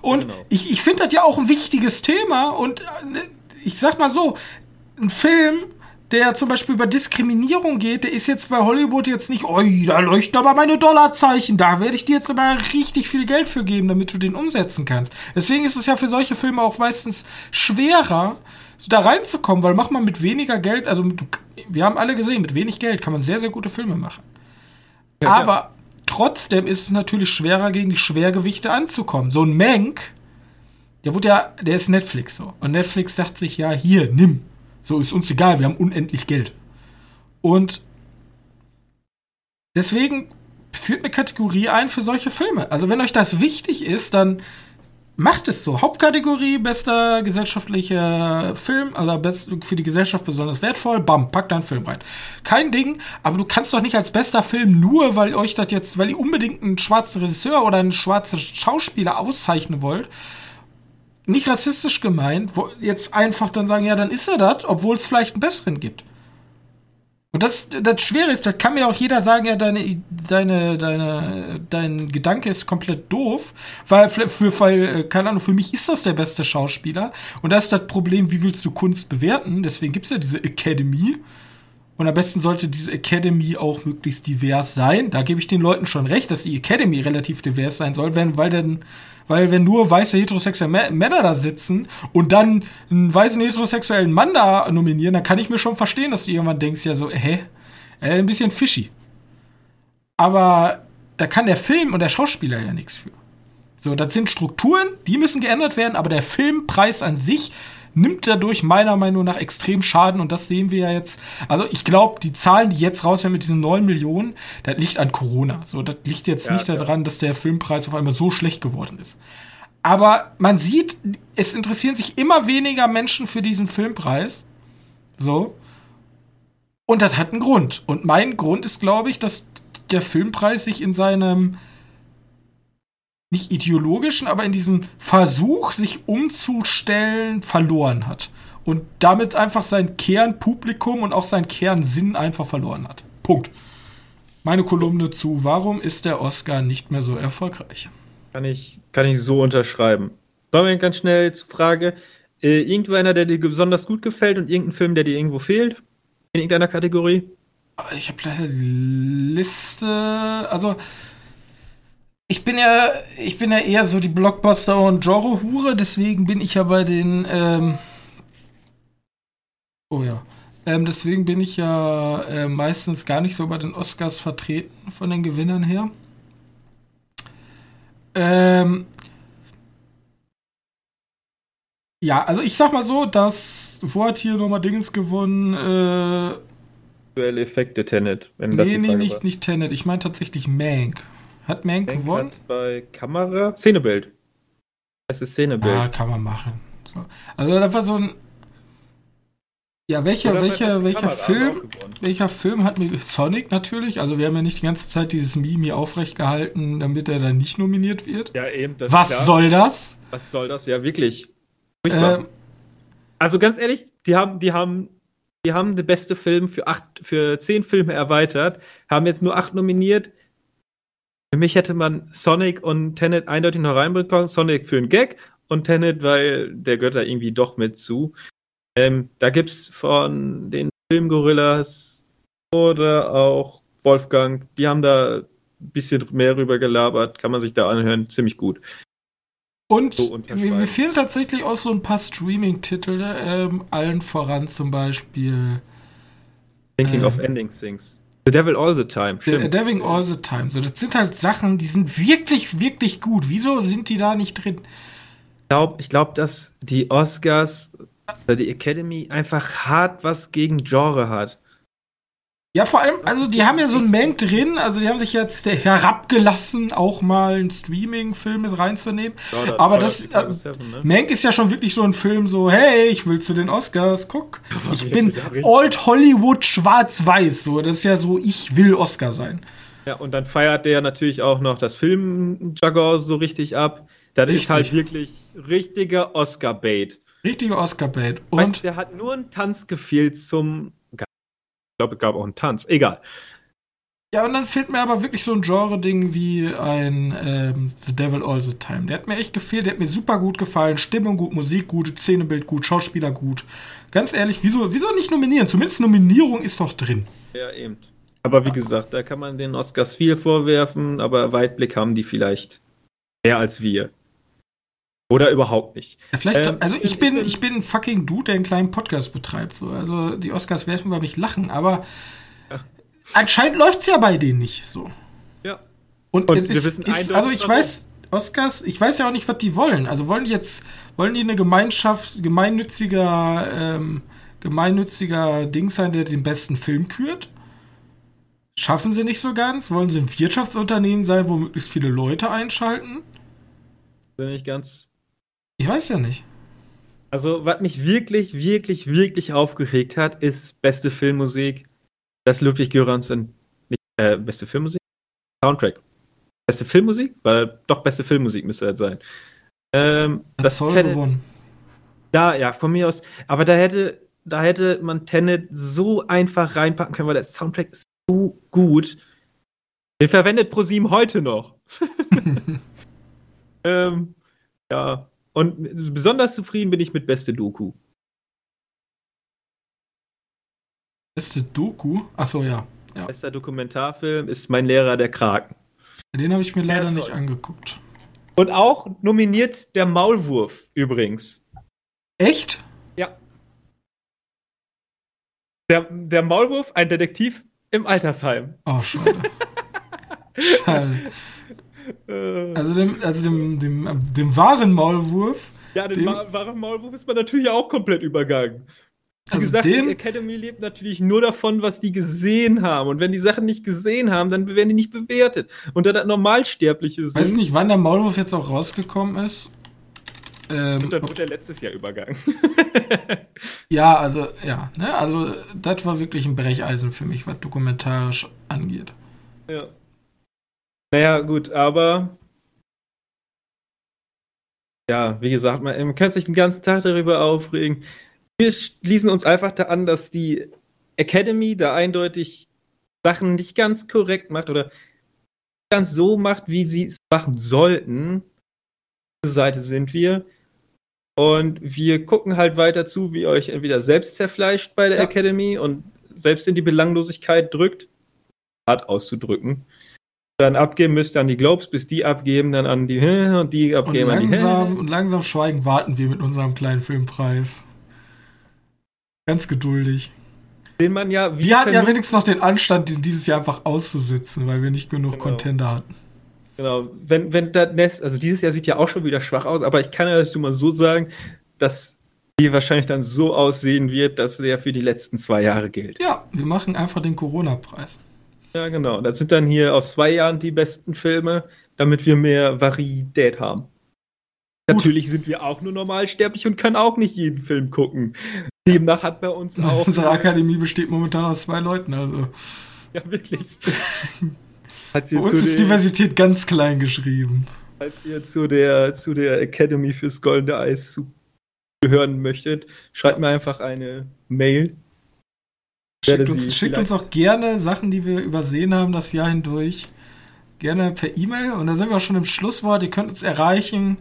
Und genau. ich, ich finde das ja auch ein wichtiges Thema. Und äh, ich sag mal so, ein Film, der zum Beispiel über Diskriminierung geht, der ist jetzt bei Hollywood jetzt nicht, oi, da leuchten aber meine Dollarzeichen, da werde ich dir jetzt aber richtig viel Geld für geben, damit du den umsetzen kannst. Deswegen ist es ja für solche Filme auch meistens schwerer, da reinzukommen, weil mach mal mit weniger Geld, also mit, wir haben alle gesehen, mit wenig Geld kann man sehr, sehr gute Filme machen. Ja, Aber ja. trotzdem ist es natürlich schwerer, gegen die Schwergewichte anzukommen. So ein Mank, der wurde ja, der ist Netflix so. Und Netflix sagt sich ja, hier, nimm. So ist uns egal, wir haben unendlich Geld. Und deswegen führt eine Kategorie ein für solche Filme. Also wenn euch das wichtig ist, dann macht es so. Hauptkategorie, bester gesellschaftlicher Film, also best, für die Gesellschaft besonders wertvoll, bam, pack deinen Film rein. Kein Ding, aber du kannst doch nicht als bester Film nur, weil euch das jetzt, weil ihr unbedingt einen schwarzen Regisseur oder einen schwarzen Schauspieler auszeichnen wollt, nicht rassistisch gemeint, jetzt einfach dann sagen, ja, dann ist er das, obwohl es vielleicht einen besseren gibt. Und das, das Schwere ist, das kann mir auch jeder sagen, ja, deine, deine, deine, dein Gedanke ist komplett doof, weil, für, weil, äh, keine Ahnung, für mich ist das der beste Schauspieler. Und da ist das Problem, wie willst du Kunst bewerten? Deswegen gibt es ja diese Academy. Und am besten sollte diese Academy auch möglichst divers sein. Da gebe ich den Leuten schon recht, dass die Academy relativ divers sein soll, wenn, weil dann weil wenn nur weiße heterosexuelle Männer da sitzen und dann einen weißen heterosexuellen Mann da nominieren, dann kann ich mir schon verstehen, dass du irgendwann denkst, ja so, hä? Äh, ein bisschen fishy. Aber da kann der Film und der Schauspieler ja nichts für. So, das sind Strukturen, die müssen geändert werden, aber der Filmpreis an sich nimmt dadurch meiner Meinung nach extrem Schaden und das sehen wir ja jetzt. Also ich glaube, die Zahlen, die jetzt rauskommen mit diesen 9 Millionen, das liegt an Corona. So, das liegt jetzt ja, nicht ja. daran, dass der Filmpreis auf einmal so schlecht geworden ist. Aber man sieht, es interessieren sich immer weniger Menschen für diesen Filmpreis. So. Und das hat einen Grund. Und mein Grund ist, glaube ich, dass der Filmpreis sich in seinem nicht ideologischen, aber in diesem Versuch, sich umzustellen, verloren hat. Und damit einfach sein Kernpublikum und auch sein Kernsinn einfach verloren hat. Punkt. Meine Kolumne zu, warum ist der Oscar nicht mehr so erfolgreich? Kann ich, kann ich so unterschreiben. Wollen wir ganz schnell zur Frage, äh, irgendeiner, der dir besonders gut gefällt und irgendein Film, der dir irgendwo fehlt? In irgendeiner Kategorie? Ich habe leider die Liste, also ich bin ja, ich bin ja eher so die Blockbuster- und Genre-Hure, deswegen bin ich ja bei den, ähm oh ja, ähm, deswegen bin ich ja äh, meistens gar nicht so bei den Oscars vertreten von den Gewinnern her. Ähm ja, also ich sag mal so, dass wo hat hier nochmal Dingens gewonnen? Äh, Effekte Tenet. Wenn nee, nee, nicht, nicht Tenet. Ich meine tatsächlich Mank. Hat Mank, Mank gewonnen? Hat bei Kamera Szenebild. Das ist Szenebild. Ja, kann man machen. So. Also das war so ein. Ja, welcher, welcher, welcher Film? Welcher Film hat mir. Sonic natürlich. Also wir haben ja nicht die ganze Zeit dieses Meme hier aufrecht gehalten, damit er dann nicht nominiert wird. Ja, eben. Was soll das? Was soll das? Ja, wirklich. Ähm, Also ganz ehrlich, die haben, die haben, die haben den beste Film für acht, für zehn Filme erweitert, haben jetzt nur acht nominiert. Für mich hätte man Sonic und Tenet eindeutig noch reinbekommen. Sonic für einen Gag und Tenet, weil der gehört da irgendwie doch mit zu. Ähm, da gibt's von den Filmgorillas oder auch Wolfgang, die haben da ein bisschen mehr rüber gelabert, kann man sich da anhören, ziemlich gut. Und So mir, fehlen tatsächlich auch so ein paar Streaming-Titel, ähm, allen voran zum Beispiel Thinking Ähm. of Ending Things. The Devil All the Time, The stimmt. Deving All the Time. So, das sind halt Sachen, die sind wirklich, wirklich gut. Wieso sind die da nicht drin? Ich glaube, ich glaub, dass die Oscars oder die Academy einfach hart was gegen Genre hat. Ja, vor allem, also die haben ja so ein Mank drin, also die haben sich jetzt herabgelassen, auch mal einen Streaming-Film mit reinzunehmen. Aber das, also, Mank ist ja schon wirklich so ein Film, so, hey, ich will zu den Oscars, guck. Ich bin Old Hollywood schwarz-weiß, so, das ist ja so, ich will Oscar sein. Ja, und dann feiert der natürlich auch noch das Film-Jargon so richtig ab. Das Richtig. ist halt wirklich richtiger Oscar-Bait. Richtige Oscar-Bait. Und Und der hat nur einen Tanz gefehlt zum. Ich glaube, es gab auch einen Tanz. Egal. Ja, und dann fehlt mir aber wirklich so ein Genre-Ding wie ein ähm, The Devil All the Time. Der hat mir echt gefehlt, der hat mir super gut gefallen. Stimmung gut, Musik gut, Szenebild gut, Schauspieler gut. Ganz ehrlich, wieso, wieso nicht nominieren? Zumindest Nominierung ist doch drin. Ja, eben. Aber wie gesagt, da kann man den Oscars viel vorwerfen, aber Weitblick haben die vielleicht mehr als wir. Oder überhaupt nicht. Ja, vielleicht, Ähm, also ich bin- ich bin ein fucking Dude, der einen kleinen Podcast betreibt. So. Also die Oscars werden über mich lachen, aber anscheinend läuft's ja bei denen nicht so. Ja. Und, Und es wir ist, wissen ist, also ich weiß, Oscars, ich weiß ja auch nicht, was die wollen. Also wollen die jetzt, wollen die eine Gemeinschaft, gemeinnütziger, ähm, gemeinnütziger Ding sein, der den besten Film kürt? Schaffen sie nicht so ganz? Wollen sie ein Wirtschaftsunternehmen sein, wo möglichst viele Leute einschalten? Bin ich ganz. Ich weiß ja nicht. Also, was mich wirklich, wirklich, wirklich aufgeregt hat, ist beste Filmmusik. Das Ludwig Göransson. Nicht, äh, beste Filmmusik? Soundtrack. Beste Filmmusik? Weil doch beste Filmmusik müsste das sein. Ähm, Hat das Tenet, gewonnen. Da, ja, von mir aus. Aber da hätte, da hätte man Tenet so einfach reinpacken können, weil der Soundtrack ist so gut. Den verwendet ProSieben heute noch. [laughs] [laughs] ähm, ja. Und besonders zufrieden bin ich mit beste Doku. Beste Doku? Achso, ja. ja. Bester Dokumentarfilm ist Mein Lehrer der Kraken. Den habe ich mir leider Ja, nicht angeguckt. Und auch nominiert der Maulwurf übrigens. Echt? Ja. Der, der Maulwurf, ein Detektiv im Altersheim. Oh, schade. [laughs] schade. Äh, Also dem, also dem, dem, dem wahren Maulwurf, ja, den dem- Ma wahren Maulwurf ist man natürlich auch komplett übergangen. Wie also gesagt, den, die Academy lebt natürlich nur davon, was die gesehen haben. Und wenn die Sachen nicht gesehen haben, dann werden die nicht bewertet. Und da das Normalsterbliche sind, weiß nicht, wann der Maulwurf jetzt auch rausgekommen ist. Ähm, dann wurde er letztes Jahr übergangen. [laughs] ja, also, ja, ne, also das war wirklich ein Brecheisen für mich, was dokumentarisch angeht. Ja. Naja, gut, aber. Ja, wie gesagt, man, man könnte sich den ganzen Tag darüber aufregen. Wir schließen uns einfach da an, dass die Academy da eindeutig Sachen nicht ganz korrekt macht oder ganz so macht, wie sie es machen sollten. Diese Seite sind wir. Und wir gucken halt weiter zu, wie ihr euch entweder selbst zerfleischt bei der Ja. Academy und selbst in die Belanglosigkeit drückt, hart auszudrücken. Dann abgeben müsst ihr an die Globes, bis die abgeben, dann an die [laughs] und die Und abgeben an die [laughs] langsam, und langsam schweigen warten wir mit unserem kleinen Filmpreis. Ganz geduldig. den man ja Wir hatten ja wenigstens noch den Anstand, den dieses Jahr einfach auszusitzen, weil wir nicht genug Genau. Contender hatten. Genau, wenn, wenn das Nest, also dieses Jahr sieht ja auch schon wieder schwach aus, aber ich kann ja dazu mal so sagen, dass die wahrscheinlich dann so aussehen wird, dass der für die letzten zwei Jahre gilt. Ja, wir machen einfach den Corona-Preis. Ja, genau. Das sind dann hier aus zwei Jahren die besten Filme, damit wir mehr Varietät haben. Gut. Natürlich sind wir auch nur normalsterblich und können auch nicht jeden Film gucken. Demnach hat bei uns [laughs] auch. Unsere Akademie besteht momentan aus zwei Leuten, also [laughs] Ja, wirklich. [laughs] Als bei ihr, uns ist Diversität ganz klein geschrieben. als ihr zu der, zu der Academy fürs Goldene Eis zu hören möchtet, schreibt mir einfach eine Mail. Schickt uns, schickt uns auch gerne Sachen, die wir übersehen haben das Jahr hindurch. Gerne per E-Mail. Und da sind wir auch schon im Schlusswort. Ihr könnt uns erreichen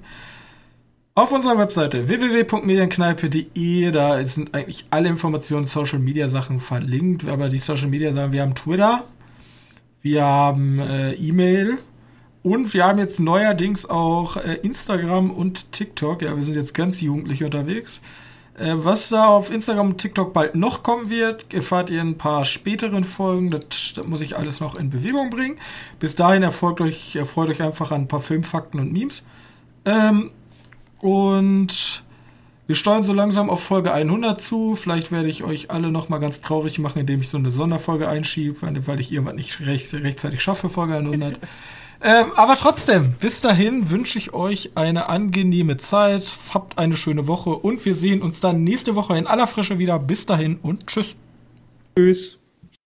auf unserer Webseite www.medienkneipe.de. Da sind eigentlich alle Informationen, Social Media Sachen verlinkt. Aber die Social Media Sachen, wir haben Twitter, wir haben äh, E-Mail und wir haben jetzt neuerdings auch äh, Instagram und TikTok. Ja, wir sind jetzt ganz jugendlich unterwegs. Äh, was da auf Instagram und TikTok bald noch kommen wird, erfahrt ihr in ein paar späteren Folgen. Das, das muss ich alles noch in Bewegung bringen. Bis dahin erfolgt euch, erfreut euch einfach an ein paar Filmfakten und Memes. Ähm, und wir steuern so langsam auf Folge 100 zu. Vielleicht werde ich euch alle noch mal ganz traurig machen, indem ich so eine Sonderfolge einschiebe, weil ich irgendwann nicht recht, rechtzeitig schaffe, Folge 100. [laughs] ähm, aber trotzdem, bis dahin wünsche ich euch eine angenehme Zeit. Habt eine schöne Woche und wir sehen uns dann nächste Woche in aller Frische wieder. Bis dahin und tschüss. Tschüss.